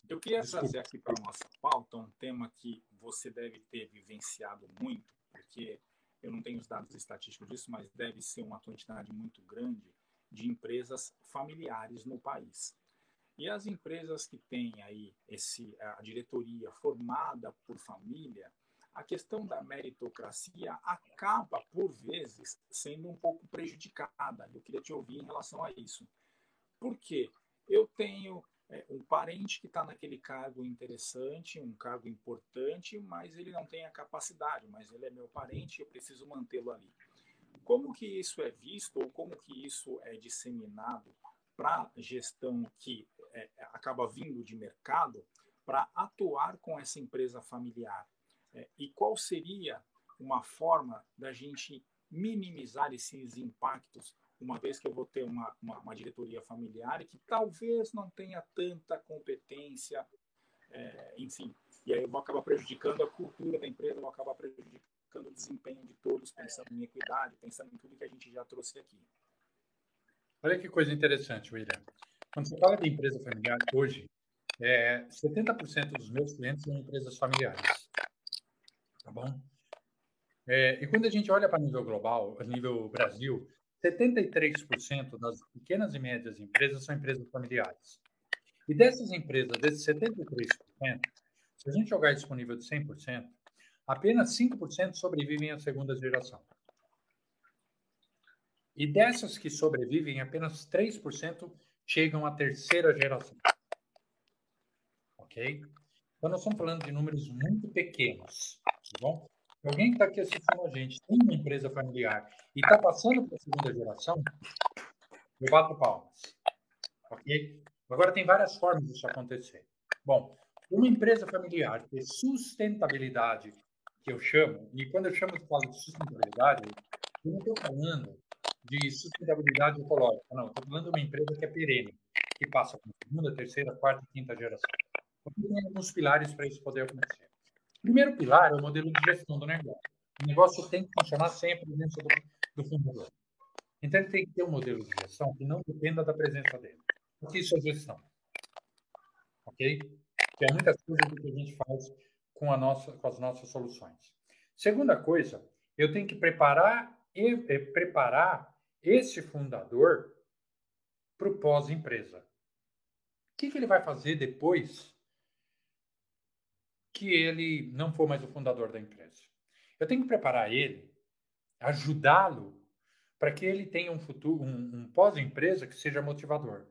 Eu queria trazer aqui para a nossa pauta um tema que você deve ter vivenciado muito, porque eu não tenho os dados estatísticos disso, mas deve ser uma quantidade muito grande de empresas familiares no país. E as empresas que têm aí esse, a diretoria formada por família, a questão da meritocracia acaba, por vezes, sendo um pouco prejudicada. Eu queria te ouvir em relação a isso. Por quê? Eu tenho é, um parente que está naquele cargo interessante, um cargo importante, mas ele não tem a capacidade, mas ele é meu parente eu preciso mantê-lo ali. Como que isso é visto ou como que isso é disseminado para gestão que é, acaba vindo de mercado para atuar com essa empresa familiar? É, e qual seria uma forma da gente minimizar esses impactos uma vez que eu vou ter uma, uma, uma diretoria familiar que talvez não tenha tanta competência, é, enfim, e aí eu vou acabar prejudicando a cultura da empresa, vou acabar prejudicando o desempenho de todos, pensando em equidade, pensando em tudo que a gente já trouxe aqui.
Olha que coisa interessante, William. Quando você fala de empresa familiar, hoje, é, 70% dos meus clientes são empresas familiares. Tá bom? É, e quando a gente olha para nível global, nível Brasil, 73% das pequenas e médias empresas são empresas familiares. E dessas empresas, desses 73%, se a gente jogar isso com nível de 100%, apenas 5% sobrevivem à segunda geração. E dessas que sobrevivem, apenas 3% chegam à terceira geração. Ok? Então, nós estamos falando de números muito pequenos. Tá bom? Alguém que está aqui assistindo a gente tem uma empresa familiar e está passando para a segunda geração, eu bato palmas. Ok? Agora, tem várias formas disso acontecer. Bom, uma empresa familiar ter sustentabilidade, que eu chamo, e quando eu chamo falo de sustentabilidade, eu não estou falando de sustentabilidade ecológica, não. Estou falando de uma empresa que é perene, que passa para segunda, terceira, quarta e quinta geração. Porque tem alguns pilares para isso poder acontecer. Primeiro pilar é o modelo de gestão do negócio. O negócio tem que funcionar sempre dentro do, do fundador. Então, ele tem que ter um modelo de gestão que não dependa da presença dele. O que isso é gestão? Ok? Que é muitas coisas que a gente faz com, a nossa, com as nossas soluções. Segunda coisa, eu tenho que preparar, e, e preparar esse fundador para o pós-empresa. O que, que ele vai fazer depois que ele não for mais o fundador da empresa. Eu tenho que preparar ele, ajudá-lo para que ele tenha um futuro, um, um pós-empresa que seja motivador.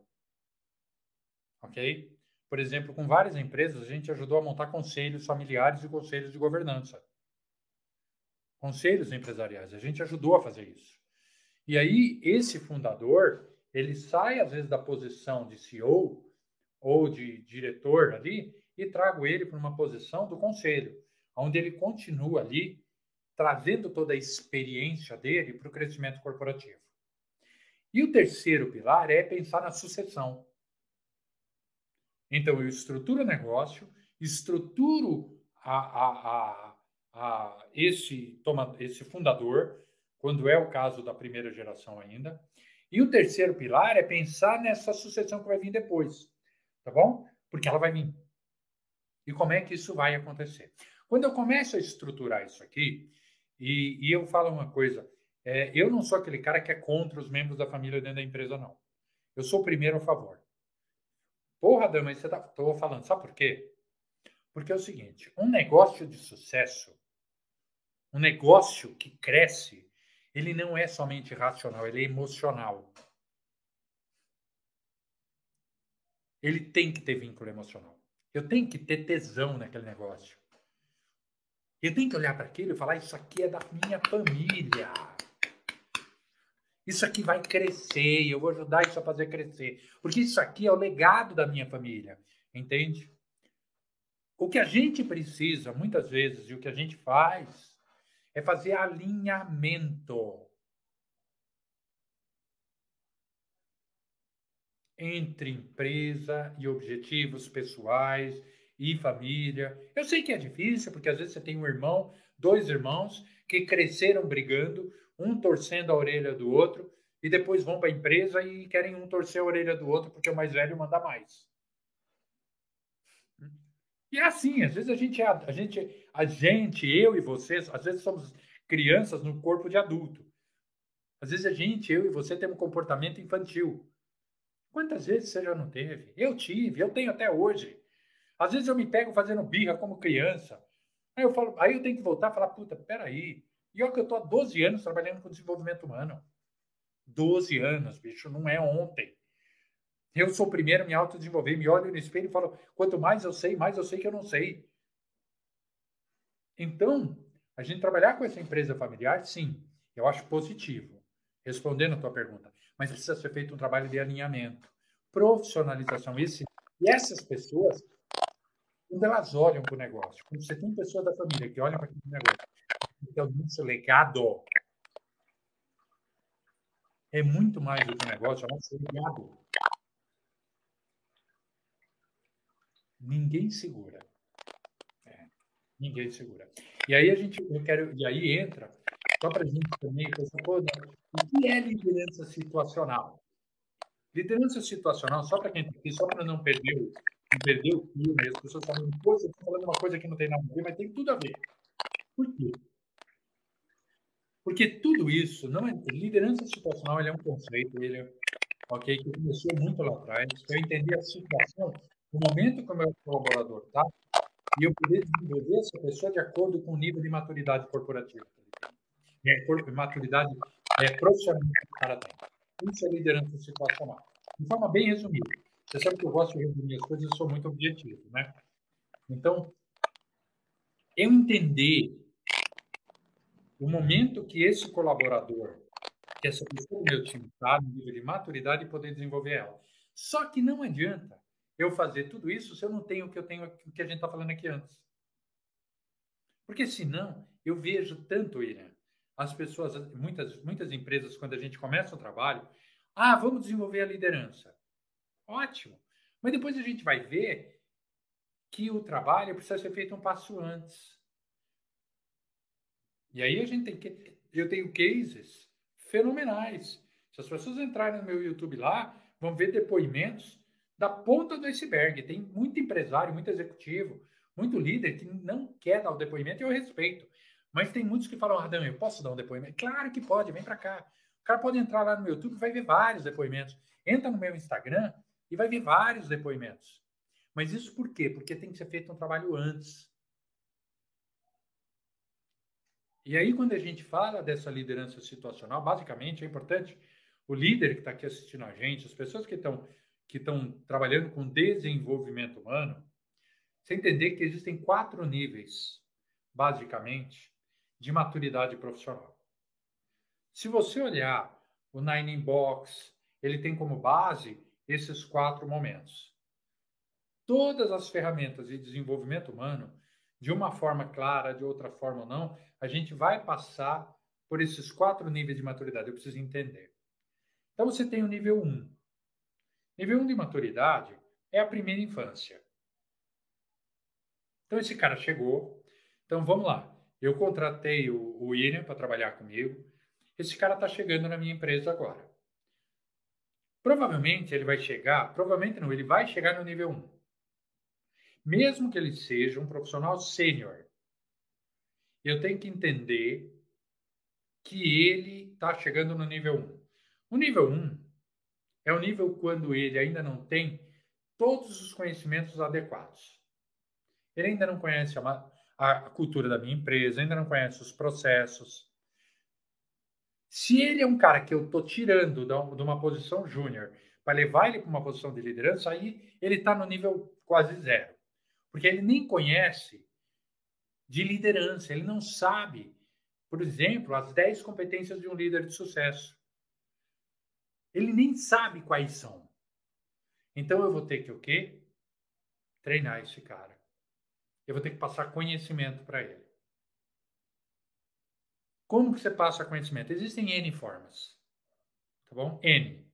Ok? Por exemplo, com várias empresas, a gente ajudou a montar conselhos familiares e conselhos de governança. conselhos empresariais. A gente ajudou a fazer isso. E aí, esse fundador, ele sai, às vezes, da posição de CEO ou de diretor ali e trago ele para uma posição do conselho, onde ele continua ali trazendo toda a experiência dele para o crescimento corporativo. E o terceiro pilar é pensar na sucessão. Então, eu estruturo o negócio, estruturo a, a, a, a esse, toma, esse fundador, quando é o caso da primeira geração ainda. E o terceiro pilar é pensar nessa sucessão que vai vir depois, tá bom? Porque ela vai vir. E como é que isso vai acontecer? Quando eu começo a estruturar isso aqui, e, e eu falo uma coisa, é, eu não sou aquele cara que é contra os membros da família dentro da empresa, não. Eu sou o primeiro a favor. Porra, Dama, você tá, tô falando, sabe por quê? Porque é o seguinte, um negócio de sucesso, um negócio que cresce, ele não é somente racional, ele é emocional. Ele tem que ter vínculo emocional. Eu tenho que ter tesão naquele negócio. Eu tenho que olhar para aquilo e falar: Isso aqui é da minha família. Isso aqui vai crescer eu vou ajudar isso a fazer crescer. Porque isso aqui é o legado da minha família. Entende? O que a gente precisa, muitas vezes, e o que a gente faz, é fazer alinhamento entre empresa e objetivos pessoais e família. Eu sei que é difícil, porque às vezes você tem um irmão, dois irmãos que cresceram brigando, um torcendo a orelha do outro, e depois vão para a empresa e querem um torcer a orelha do outro porque o mais velho manda mais. E é assim, às vezes a gente, é a gente, a gente, eu e vocês, às vezes somos crianças no corpo de adulto. Às vezes a gente, eu e você, temos um comportamento infantil. Quantas vezes você já não teve? Eu tive, eu tenho até hoje. Às vezes eu me pego fazendo birra como criança. Aí eu falo, aí eu tenho que voltar e falar, puta, peraí. E olha que eu estou há 12 anos trabalhando com desenvolvimento humano. 12 anos, bicho, não é ontem. Eu sou o primeiro a me autodesenvolver, me olho no espelho e falo, quanto mais eu sei, mais eu sei que eu não sei. Então, a gente trabalhar com essa empresa familiar, sim, eu acho positivo, respondendo a tua pergunta. Mas precisa ser feito um trabalho de alinhamento, profissionalização. Esse, e essas pessoas quando elas olham para o negócio, quando você tem pessoas da família que olham para aquele negócio, então, nosso legado é muito mais do que um negócio, é nosso legado. Ninguém segura. É, ninguém segura. E aí a gente, eu quero, e aí entra, só para a gente também pensar, pô, o que é liderança situacional? Liderança situacional, só para quem está aqui, só para não perder não perder o filme, as pessoas falam, pô, falando uma coisa que não tem nada a ver, mas tem tudo a ver. Por quê? Porque tudo isso, não é, liderança situacional ele é um conceito, ele é, ok, que começou muito lá atrás, eu entender a situação, o momento que o meu colaborador está, e eu poder desenvolver essa pessoa de acordo com o nível de maturidade corporativa. É, maturidade é, profissional que o cara tem. Isso é liderança situacional. De forma bem resumida. Você sabe que eu gosto de resumir as coisas, eu sou muito objetivo, né? Então, eu entender o momento que esse colaborador, que essa pessoa do meu time está no nível de maturidade e poder desenvolver ela. Só que não adianta eu fazer tudo isso se eu não tenho o que eu tenho, o que a gente está falando aqui antes. Porque senão, eu vejo tanto, Irã, as pessoas, muitas, muitas empresas, quando a gente começa o trabalho, ah, vamos desenvolver a liderança. Ótimo. Mas depois a gente vai ver que o trabalho precisa ser feito um passo antes. E aí a gente tem que. Eu tenho cases fenomenais. Se as pessoas entrarem no meu YouTube lá, vão ver depoimentos da ponta do iceberg. Tem muito empresário, muito executivo, muito líder que não quer dar o depoimento e eu respeito. Mas tem muitos que falam, Radão, eu posso dar um depoimento? Claro que pode, vem para cá. O cara pode entrar lá no YouTube vai ver vários depoimentos. Entra no meu Instagram, e vai vir vários depoimentos. Mas isso por quê? Porque tem que ser feito um trabalho antes. E aí, quando a gente fala dessa liderança situacional, basicamente é importante o líder que está aqui assistindo a gente, as pessoas que estão que estão trabalhando com desenvolvimento humano, você entender que existem quatro níveis, basicamente, de maturidade profissional. Se você olhar o Nine Box, ele tem como base esses quatro momentos. Todas as ferramentas de desenvolvimento humano, de uma forma clara, de outra forma não, a gente vai passar por esses quatro níveis de maturidade. Eu preciso entender. Então você tem o nível 1. Nível 1 de maturidade é a primeira infância. Então esse cara chegou. Então vamos lá. Eu contratei o William para trabalhar comigo. Esse cara está chegando na minha empresa agora. Provavelmente ele vai chegar, provavelmente não, ele vai chegar no nível 1. Mesmo que ele seja um profissional sênior, eu tenho que entender que ele está chegando no nível 1. O nível 1 é o nível quando ele ainda não tem todos os conhecimentos adequados. Ele ainda não conhece a, a cultura da minha empresa, ainda não conhece os processos. Se ele é um cara que eu estou tirando de uma posição júnior para levar ele para uma posição de liderança, aí ele está no nível quase zero. Porque ele nem conhece de liderança, ele não sabe, por exemplo, as 10 competências de um líder de sucesso. Ele nem sabe quais são. Então eu vou ter que o quê? Treinar esse cara. Eu vou ter que passar conhecimento para ele. Como que você passa conhecimento? Existem N formas. Tá bom? N.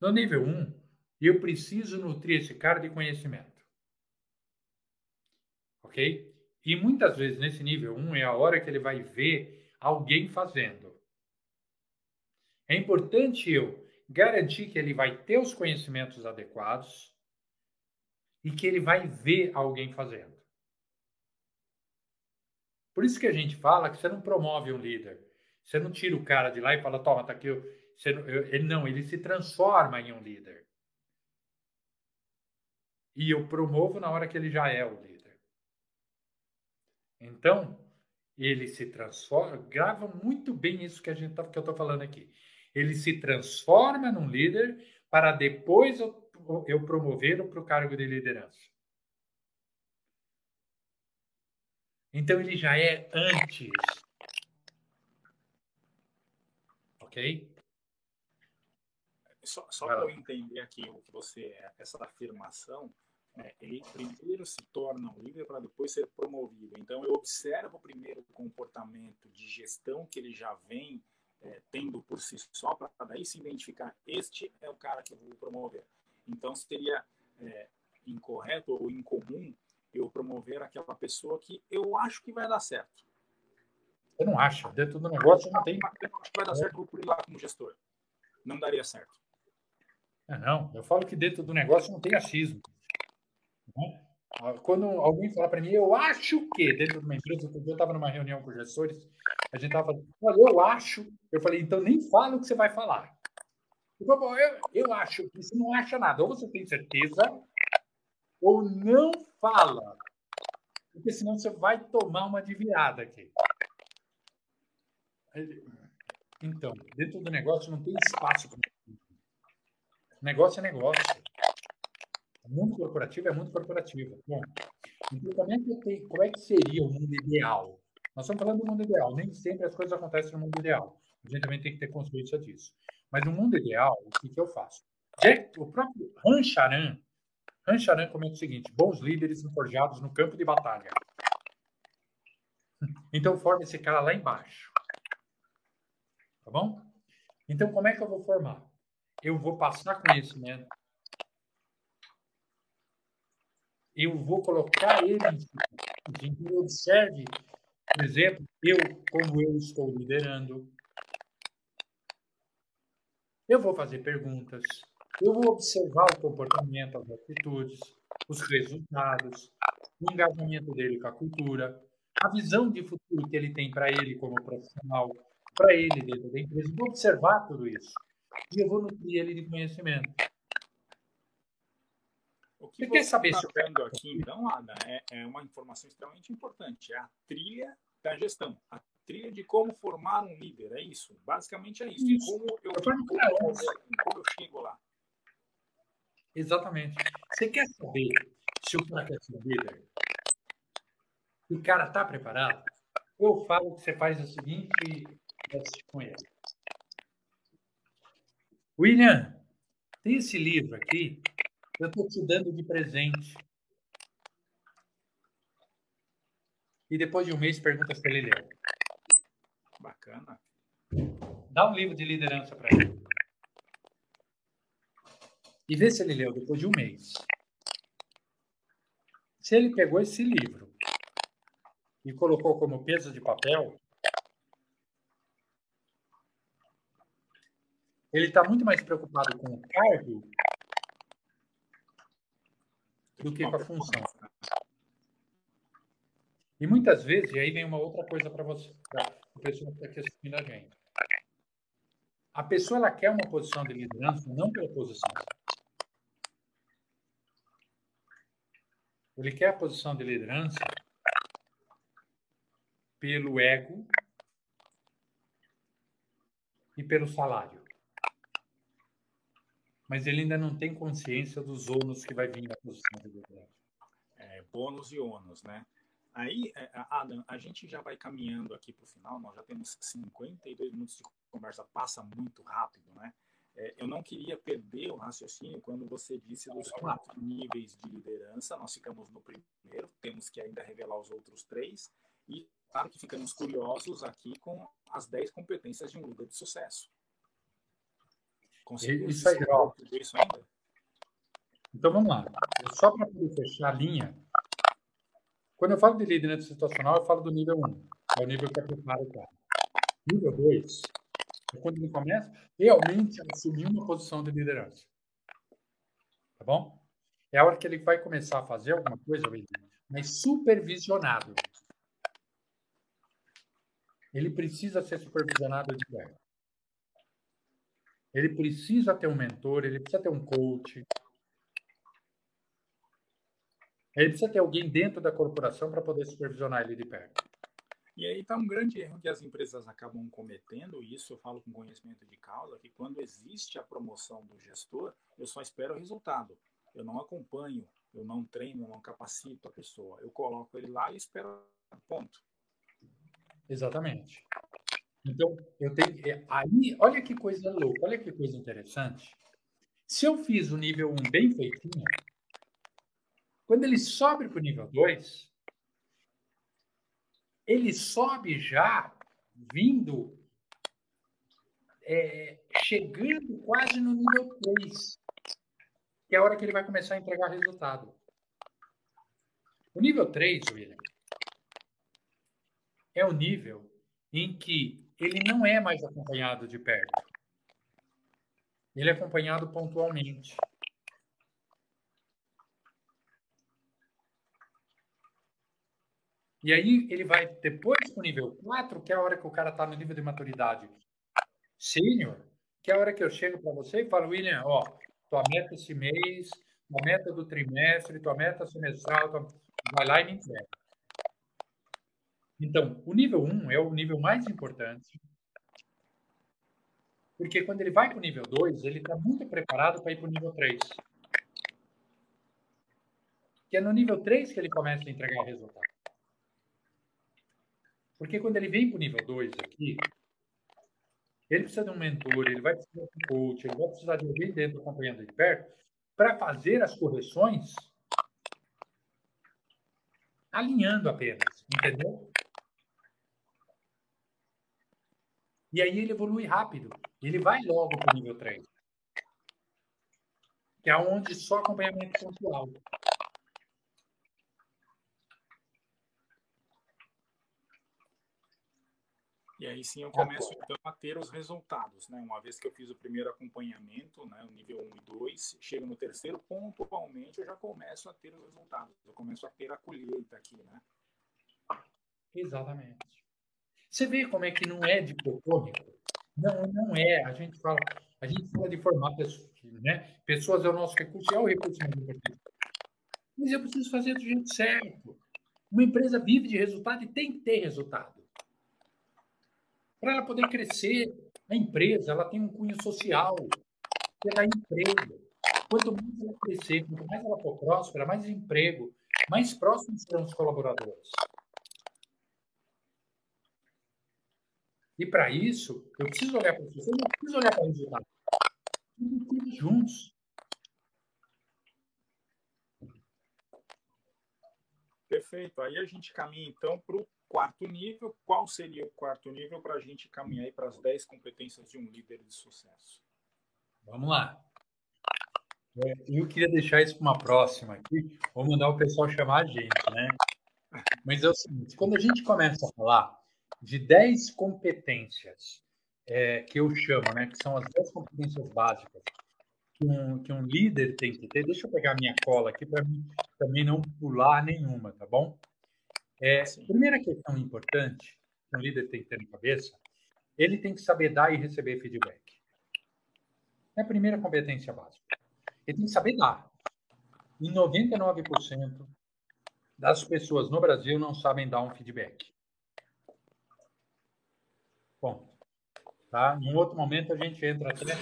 No nível 1, eu preciso nutrir esse cara de conhecimento. Ok? E muitas vezes nesse nível 1 é a hora que ele vai ver alguém fazendo. É importante eu garantir que ele vai ter os conhecimentos adequados e que ele vai ver alguém fazendo. Por isso que a gente fala que você não promove um líder. Você não tira o cara de lá e fala, toma, tá aqui. Não, eu, ele não, ele se transforma em um líder. E eu promovo na hora que ele já é o líder. Então, ele se transforma, grava muito bem isso que, a gente tá, que eu estou falando aqui. Ele se transforma num líder para depois eu, eu promovê-lo para o cargo de liderança. Então ele já é antes. Ok?
Só, só para eu entender aqui o que você é, essa afirmação, é, ele primeiro se torna um líder para depois ser promovido. Então eu observo primeiro o comportamento de gestão que ele já vem é, tendo por si só, para daí se identificar, este é o cara que eu vou promover. Então seria é, incorreto ou incomum eu promover aquela pessoa que eu acho que vai dar certo.
Eu não acho. Dentro do negócio não tem.
Eu acho que vai dar certo por ir lá como gestor. Não daria certo.
É, não, eu falo que dentro do negócio não tem achismo. Né? Quando alguém fala para mim, eu acho que, dentro de uma empresa, eu estava numa reunião com gestores, a gente estava falando, olha, eu acho. Eu falei, então nem fala o que você vai falar. Eu, eu, eu acho. Você não acha nada. Ou você tem certeza, ou não fala. Porque senão você vai tomar uma de virada aqui. Então, dentro do negócio não tem espaço para negócio é negócio. O mundo corporativo é mundo corporativo. Bom, então como é que, tem, como é que seria o mundo ideal? Nós estamos falando do mundo ideal. Nem sempre as coisas acontecem no mundo ideal. A gente também tem que ter consciência disso. Mas no mundo ideal, o que, que eu faço? O próprio Rancharan, Rancharan comenta o seguinte: bons líderes são forjados no campo de batalha. Então, forma esse cara lá embaixo. Tá bom? Então, como é que eu vou formar? Eu vou passar conhecimento. Eu vou colocar ele em então, observe, por exemplo, eu, como eu estou liderando. Eu vou fazer perguntas. Eu vou observar o comportamento, as atitudes, os resultados, o engajamento dele com a cultura, a visão de futuro que ele tem para ele como profissional, para ele dentro da empresa. Vou observar tudo isso. E eu vou nutrir ele de conhecimento.
O que você, você quer saber está vendo aqui, então, Ada, é, é uma informação extremamente importante. É a trilha da gestão. A trilha de como formar um líder. É isso. Basicamente é isso. isso. como eu, como, como eu chego lá.
Exatamente. Você quer saber se o cara quer ser líder? O cara está preparado? eu falo que você faz o seguinte teste com ele. William, tem esse livro aqui, eu estou te dando de presente. E depois de um mês pergunta se ele leu.
Bacana.
Dá um livro de liderança para ele. E vê se ele leu depois de um mês. Se ele pegou esse livro e colocou como peso de papel, ele está muito mais preocupado com o cargo do que com a função. E muitas vezes, e aí vem uma outra coisa para você, para a pessoa que está assistindo a gente. A pessoa ela quer uma posição de liderança não pela posição. Ele quer a posição de liderança pelo ego e pelo salário. Mas ele ainda não tem consciência dos ônus que vai vir na posição de liderança.
É, bônus e ônus, né? Aí, é, Adam, a gente já vai caminhando aqui para o final, nós já temos 52 minutos de conversa, passa muito rápido, né? É, eu não queria perder o raciocínio quando você disse dos quatro níveis de liderança, nós ficamos no primeiro, temos que ainda revelar os outros três, e claro que ficamos curiosos aqui com as dez competências de um líder de sucesso.
Conseguiu isso aí, isso ainda? Então vamos lá. Só para fechar a linha, quando eu falo de liderança situacional, eu falo do nível 1. É o nível que é prepara o. Nível 2 é quando ele começa realmente assumir uma posição de liderança. Tá bom? É a hora que ele vai começar a fazer alguma coisa, mas supervisionado. Ele precisa ser supervisionado de perto. Ele precisa ter um mentor, ele precisa ter um coach, ele precisa ter alguém dentro da corporação para poder supervisionar ele de perto.
E aí está um grande erro que as empresas acabam cometendo, e isso eu falo com conhecimento de causa, que quando existe a promoção do gestor, eu só espero o resultado. Eu não acompanho, eu não treino, eu não capacito a pessoa. Eu coloco ele lá e espero ponto.
Exatamente. Então, eu tenho. É, aí, olha que coisa louca, olha que coisa interessante. Se eu fiz o nível 1 bem feitinho, quando ele sobe para o nível 2, ele sobe já vindo, é, chegando quase no nível 3, que é a hora que ele vai começar a entregar resultado. O nível 3, William, é o nível em que ele não é mais acompanhado de perto. Ele é acompanhado pontualmente. E aí ele vai depois para o nível 4, que é a hora que o cara está no nível de maturidade sênior, que é a hora que eu chego para você e falo, William, ó, tua meta esse mês, tua meta do trimestre, tua meta semestral, tua... vai lá e me entrega. Então, o nível 1 é o nível mais importante, porque quando ele vai para o nível 2, ele está muito preparado para ir para o nível 3. Que é no nível 3 que ele começa a entregar resultado. Porque quando ele vem para o nível 2 aqui, ele precisa de um mentor, ele vai precisar de um coach, ele vai precisar de alguém dentro acompanhando de perto para fazer as correções alinhando apenas, entendeu? E aí ele evolui rápido. Ele vai logo para o nível 3. Que é onde só acompanhamento pontual.
E aí sim eu começo então a ter os resultados, né? Uma vez que eu fiz o primeiro acompanhamento, né, o nível 1 e 2, chego no terceiro, pontualmente eu já começo a ter os resultados. Eu começo a ter a colheita aqui, né?
Exatamente. Você vê como é que não é de propósito? Não, não é. A gente fala, a gente fala de formar pessoas, né? Pessoas é o nosso recurso, é o recurso mais importante. Mas eu preciso fazer do jeito certo. Uma empresa vive de resultado e tem que ter resultado. Para ela poder crescer, a empresa ela tem um cunho social, que é emprego. Quanto mais ela crescer, quanto mais ela for próspera, mais emprego, mais próximos serão os colaboradores. E para isso, eu preciso olhar para você, eu não preciso olhar para o resultado. Tudo juntos.
Perfeito. Aí a gente caminha então para o quarto nível. Qual seria o quarto nível para a gente caminhar para as 10 competências de um líder de sucesso?
Vamos lá. É, eu queria deixar isso para uma próxima aqui. Vou mandar o pessoal chamar a gente, né? Mas é o seguinte: quando a gente começa a falar de 10 competências é, que eu chamo, né? Que são as 10 competências básicas que um, que um líder tem que ter. Deixa eu pegar minha cola aqui para também não pular nenhuma, tá bom? É, primeira questão importante que um líder tem que ter na cabeça, ele tem que saber dar e receber feedback. É a primeira competência básica. Ele tem que saber dar. E 99% das pessoas no Brasil não sabem dar um feedback. Bom, Tá? Em outro momento a gente entra até.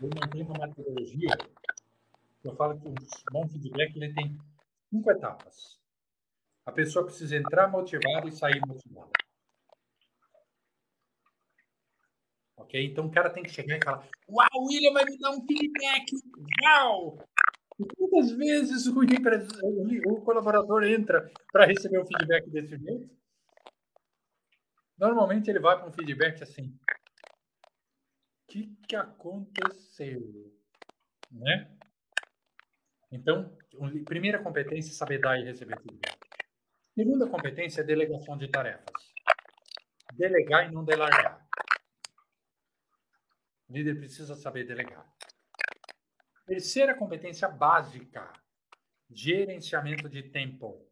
Eu montei uma metodologia. Eu falo que o bom feedback ele tem cinco etapas. A pessoa precisa entrar motivada e sair motivada. Ok? Então o cara tem que chegar e falar: Uau, William vai me dar um feedback! Uau! Quantas vezes o, o colaborador entra para receber o feedback desse jeito? Normalmente ele vai para um feedback assim: o que, que aconteceu? Né? Então, primeira competência é saber dar e receber feedback. Segunda competência é delegação de tarefas. Delegar e não delargar. O líder precisa saber delegar. Terceira competência básica: gerenciamento de tempo.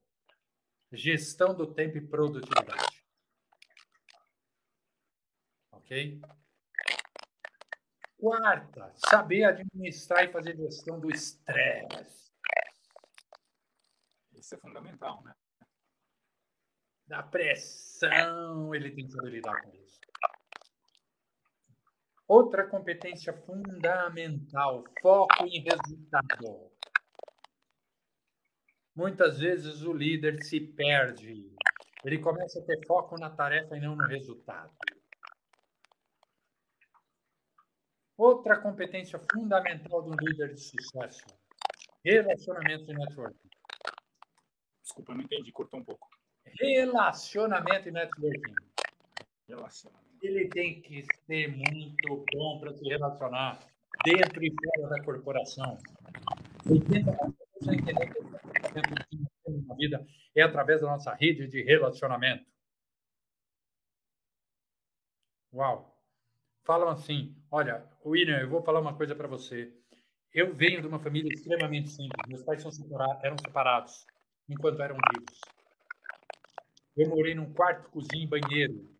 Gestão do tempo e produtividade. Ok? Quarta, saber administrar e fazer gestão do estresse.
Isso é fundamental, né?
Da pressão, ele tem que lidar com isso. Outra competência fundamental, foco em resultado. Muitas vezes o líder se perde. Ele começa a ter foco na tarefa e não no resultado. Outra competência fundamental do líder de sucesso: relacionamento e networking.
Desculpa, não entendi, cortou um pouco.
Relacionamento e networking.
Relacionamento.
Ele tem que ser muito bom para se relacionar dentro e fora da corporação. 80% entender que na vida é através da nossa rede de relacionamento. Uau! falam assim: Olha, William, eu vou falar uma coisa para você. Eu venho de uma família extremamente simples. Meus pais eram separados enquanto eram vivos. Eu morei num quarto, cozinha e banheiro,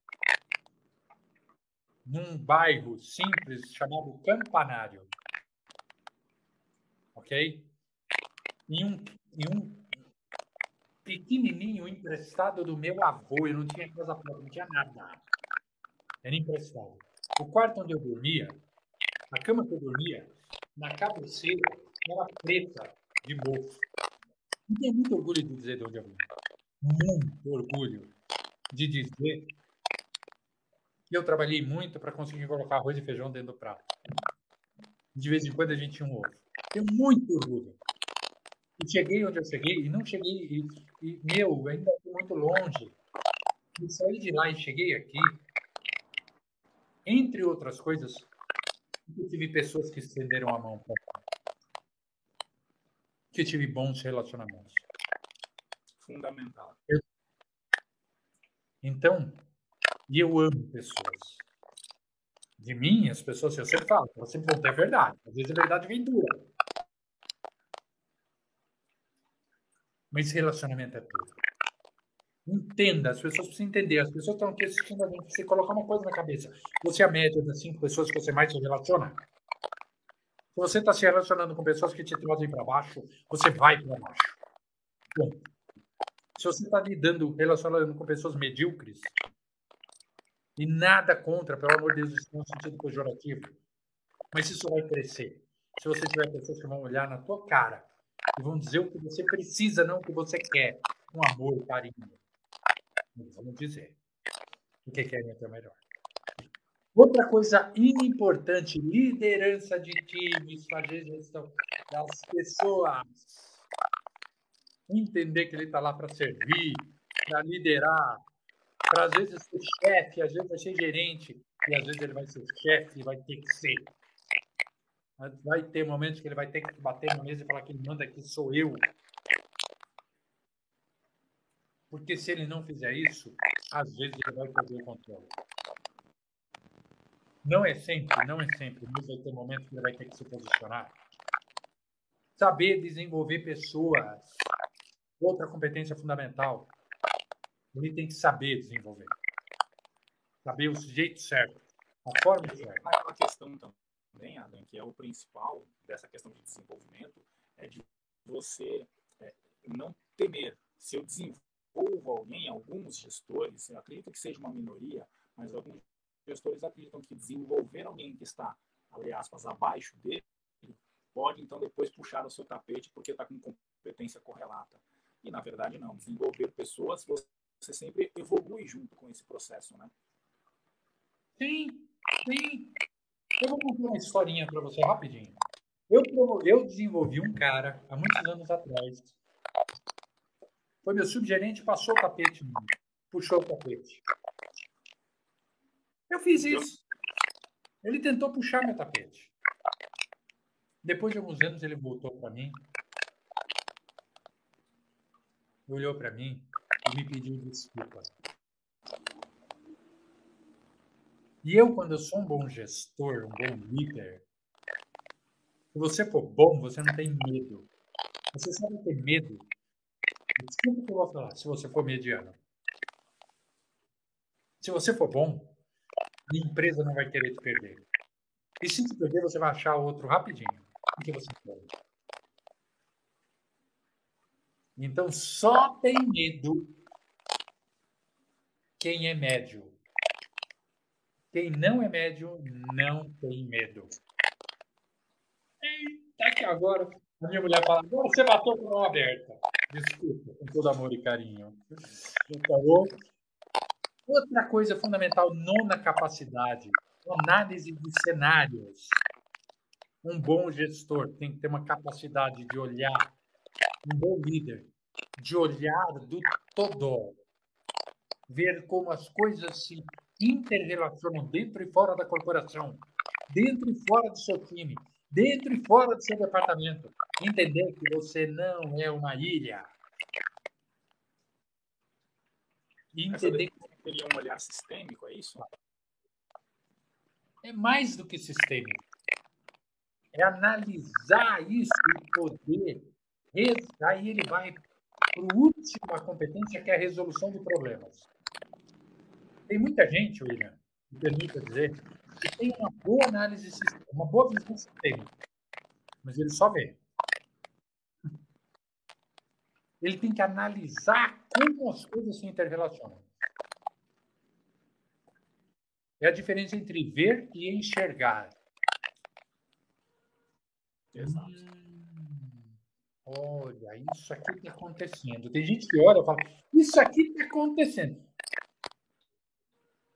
num bairro simples chamado Campanário. Ok? Em um, em um pequenininho emprestado do meu avô. Eu não tinha casa própria, não tinha nada. Era emprestado. O quarto onde eu dormia, a cama que eu dormia, na cabeceira, era preta de mofo. E tenho muito orgulho de dizer de onde eu vim. Muito orgulho de dizer que eu trabalhei muito para conseguir colocar arroz e feijão dentro do prato. De vez em quando a gente tinha um ovo. Tenho muito orgulho. E cheguei onde eu cheguei, e não cheguei, e, e meu, ainda fui muito longe. E saí de lá e cheguei aqui entre outras coisas, eu tive pessoas que estenderam a mão para mim. Que tive bons relacionamentos.
Fundamental.
Então, e eu amo pessoas. De mim, as pessoas, eu sempre falo, elas sempre vão ter verdade. Às vezes a verdade vem dura. Mas relacionamento é tudo. Entenda, as pessoas precisam entender. As pessoas estão aqui assistindo a gente. Você colocar uma coisa na cabeça. Você é a média das cinco pessoas que você mais se relaciona? Se você está se relacionando com pessoas que te trazem para baixo, você vai para baixo. Bom, se você está lidando, relacionando com pessoas medíocres, e nada contra, pelo amor de Deus, isso não é um sentido pejorativo, mas isso vai crescer. Se você tiver pessoas que vão olhar na tua cara e vão dizer o que você precisa, não o que você quer, com amor, carinho. Vamos dizer. O que querem é o melhor. Outra coisa importante, liderança de times, fazer gestão das pessoas. Entender que ele está lá para servir, para liderar, para às vezes ser chefe, às vezes vai ser gerente, e às vezes ele vai ser chefe e vai ter que ser. Vai ter momentos que ele vai ter que bater na mesa e falar que manda aqui sou eu. Porque se ele não fizer isso, às vezes ele vai perder o controle. Não é sempre, não é sempre, mas vai ter momentos que ele vai ter que se posicionar. Saber desenvolver pessoas. Outra competência fundamental. Ele tem que saber desenvolver. Saber o jeito certo, a forma certa.
Uma questão também, Adam, que é o principal dessa questão de desenvolvimento, é de você é, não temer. Se eu desenvolvo alguém, alguns gestores, eu acredito que seja uma minoria, mas alguns gestores acreditam que desenvolver alguém que está, abre aspas, abaixo dele, pode então depois puxar o seu tapete porque está com competência correlata. E na verdade não. Desenvolver pessoas, você sempre evolui junto com esse processo, né?
Sim, sim. Eu vou contar uma historinha para você rapidinho. Eu, eu desenvolvi um cara há muitos anos atrás. Foi meu subgerente, passou o tapete, puxou o tapete. Eu fiz isso. Ele tentou puxar meu tapete. Depois de alguns anos, ele voltou para mim, olhou para mim e me pediu desculpa. E eu, quando eu sou um bom gestor, um bom líder, se você for bom, você não tem medo. Você sabe ter medo. Desculpa que eu vou falar, se você for mediano. Se você for bom, a empresa não vai querer te perder. E se te perder, você vai achar outro rapidinho. que você pode. Então, só tem medo quem é médio. Quem não é médio não tem medo. Eita, que agora a minha mulher fala: você matou com mão aberta. Desculpa, com todo amor e carinho. Falou? Outra coisa fundamental, nona capacidade, análise de cenários. Um bom gestor tem que ter uma capacidade de olhar, um bom líder, de olhar do todo, ver como as coisas se interrelacionam dentro e fora da corporação, dentro e fora do seu time, dentro e fora do seu departamento. Entender que você não é uma ilha.
Entender que seria um olhar sistêmico, é isso?
É mais do que sistêmico. É analisar isso e poder. Aí ele vai para a última competência, que é a resolução de problemas. Tem muita gente, William, me permita dizer, que tem uma boa análise, uma boa visão sistêmica, mas ele só vê. Ele tem que analisar como as coisas se interrelacionam. É a diferença entre ver e enxergar.
Exato.
Olha, isso aqui está acontecendo. Tem gente que olha e fala: Isso aqui está acontecendo.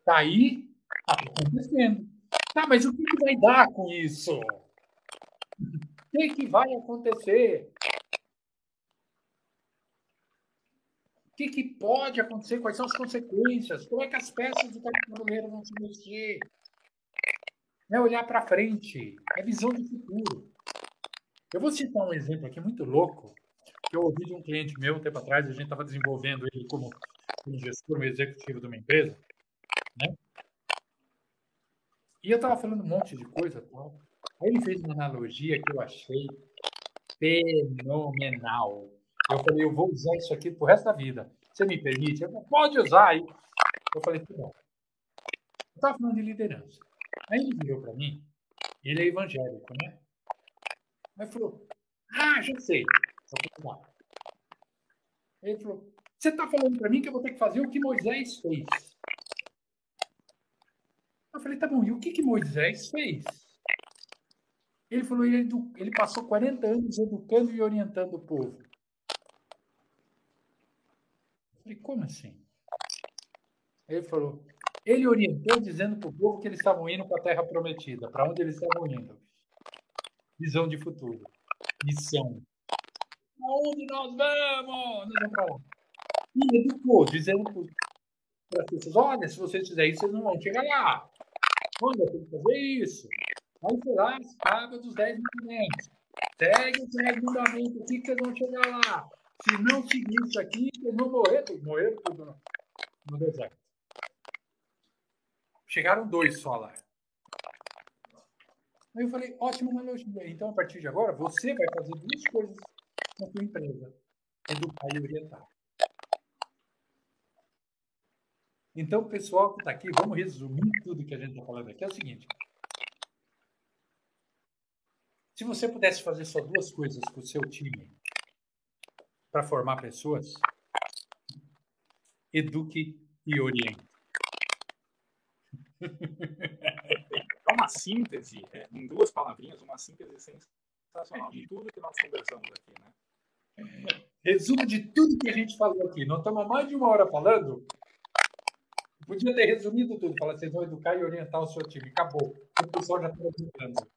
Está aí, está acontecendo. Tá, mas o que, que vai dar com isso? O que, que vai acontecer? O que, que, pode acontecer? Quais são as consequências? Como é que as peças do tabuleiro vão se mexer? É olhar para frente, é visão de futuro. Eu vou citar um exemplo aqui muito louco, que eu ouvi de um cliente meu um tempo atrás, a gente estava desenvolvendo ele como, como gestor executivo de uma empresa, né? E eu estava falando um monte de coisa tal. Aí ele fez uma analogia que eu achei fenomenal. Eu falei, eu vou usar isso aqui pro resto da vida. Você me permite? Eu falei, pode usar. Aí eu falei, tá bom. Eu estava falando de liderança. Aí ele virou para mim, ele é evangélico, né? Aí falou, ah, já sei. Eu tá. Ele falou, você está falando para mim que eu vou ter que fazer o que Moisés fez. Eu falei, tá bom, e o que, que Moisés fez? Ele falou, ele, ele passou 40 anos educando e orientando o povo. Falei, como assim? Ele falou, Ele orientou dizendo para o povo que eles estavam indo para a Terra Prometida, para onde eles estavam indo. Visão de futuro. Missão. Aonde nós vamos? Nós vamos para lá. E educou, dizendo para as pessoas: olha, se vocês fizerem isso, vocês não vão chegar lá. Olha, tem que fazer isso. Aí foi lá, paga dos 10 mandamentos. Segue os 10 mandamentos aqui que vocês vão chegar lá. Se não seguir isso aqui, vocês vão morrer. Morreram tudo no, no deserto. Chegaram dois só lá. Aí eu falei, ótima analogia. Então, a partir de agora, você vai fazer duas coisas na sua empresa. Educar e orientar. Então, pessoal que está aqui, vamos resumir tudo que a gente está falando aqui. É o seguinte. Se você pudesse fazer só duas coisas com o seu time para formar pessoas, eduque e oriente.
É uma síntese, é, em duas palavrinhas, uma síntese sensacional de tudo que nós conversamos aqui, né?
Resumo de tudo que a gente falou aqui. Nós estamos mais de uma hora falando. Podia ter resumido tudo. Falar, vocês vão educar e orientar o seu time. Acabou. O pessoal já está educando.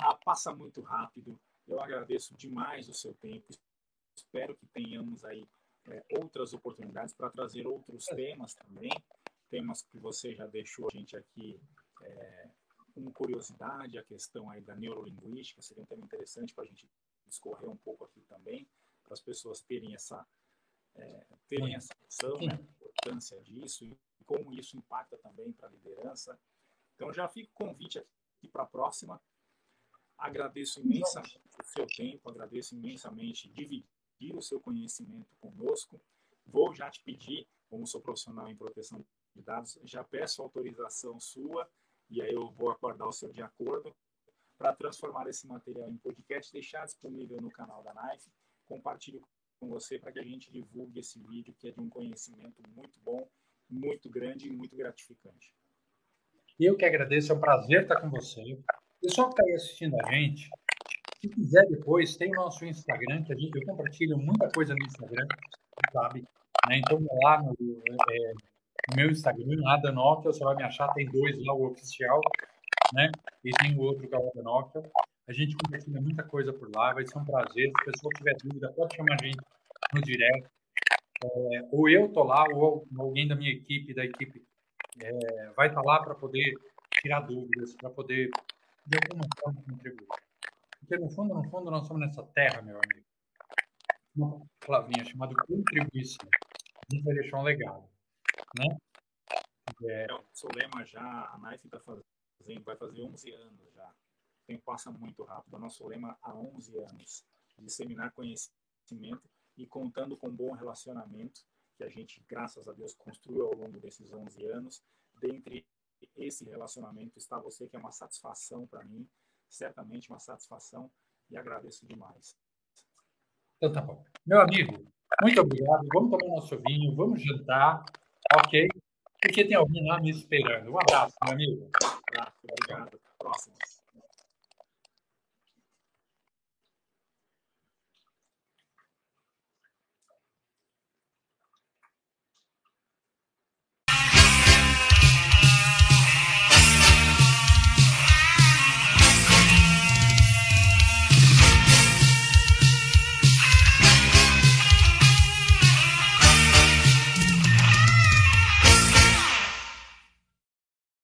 Ah, passa muito rápido. Eu agradeço demais o seu tempo. Espero que tenhamos aí é, outras oportunidades para trazer outros temas também temas que você já deixou a gente aqui é, com curiosidade, a questão aí da neurolinguística, seria um tema interessante para a gente discorrer um pouco aqui também, para as pessoas terem essa, é, terem essa noção né, da importância disso e como isso impacta também para a liderança. Então, já fica o convite aqui para a próxima. Agradeço imensamente o seu tempo, agradeço imensamente dividir o seu conhecimento conosco. Vou já te pedir, como sou profissional em proteção já peço autorização sua, e aí eu vou acordar o seu de acordo, para transformar esse material em podcast, deixar disponível no canal da Knife, compartilho com você para que a gente divulgue esse vídeo, que é de um conhecimento muito bom, muito grande e muito gratificante.
Eu que agradeço, é um prazer estar com você. Pessoal que está aí assistindo a gente, se quiser depois, tem o nosso Instagram, que a gente, eu compartilho muita coisa no Instagram, sabe? Né? Então, lá no, é, no meu Instagram, Adanokia, você vai me achar, tem dois lá, o oficial, né? E tem o outro que é o Adanokia. A gente compartilha muita coisa por lá, vai ser um prazer. Se a pessoa tiver dúvida, pode chamar a gente no direct. É, ou eu tô lá, ou alguém da minha equipe, da equipe, é, vai estar tá lá para poder tirar dúvidas, para poder, de alguma forma, contribuir. Porque, no fundo, no fundo, nós somos nessa terra, meu amigo. Uma palavrinha chamada contribuição. A gente vai deixar um legado né?
É, o seu lema já, a Knife está fazendo, vai fazer 11 anos já. O tempo passa muito rápido. O nosso lema há 11 anos, disseminar conhecimento e contando com um bom relacionamento que a gente, graças a Deus, construiu ao longo desses 11 anos. Dentre esse relacionamento está você, que é uma satisfação para mim, certamente uma satisfação, e agradeço demais.
Então tá bom. Meu amigo, muito obrigado. Vamos tomar nosso vinho, vamos jantar. Ok? Porque tem alguém lá me esperando. Um abraço, meu amigo. Um
abraço, obrigado. Próximo.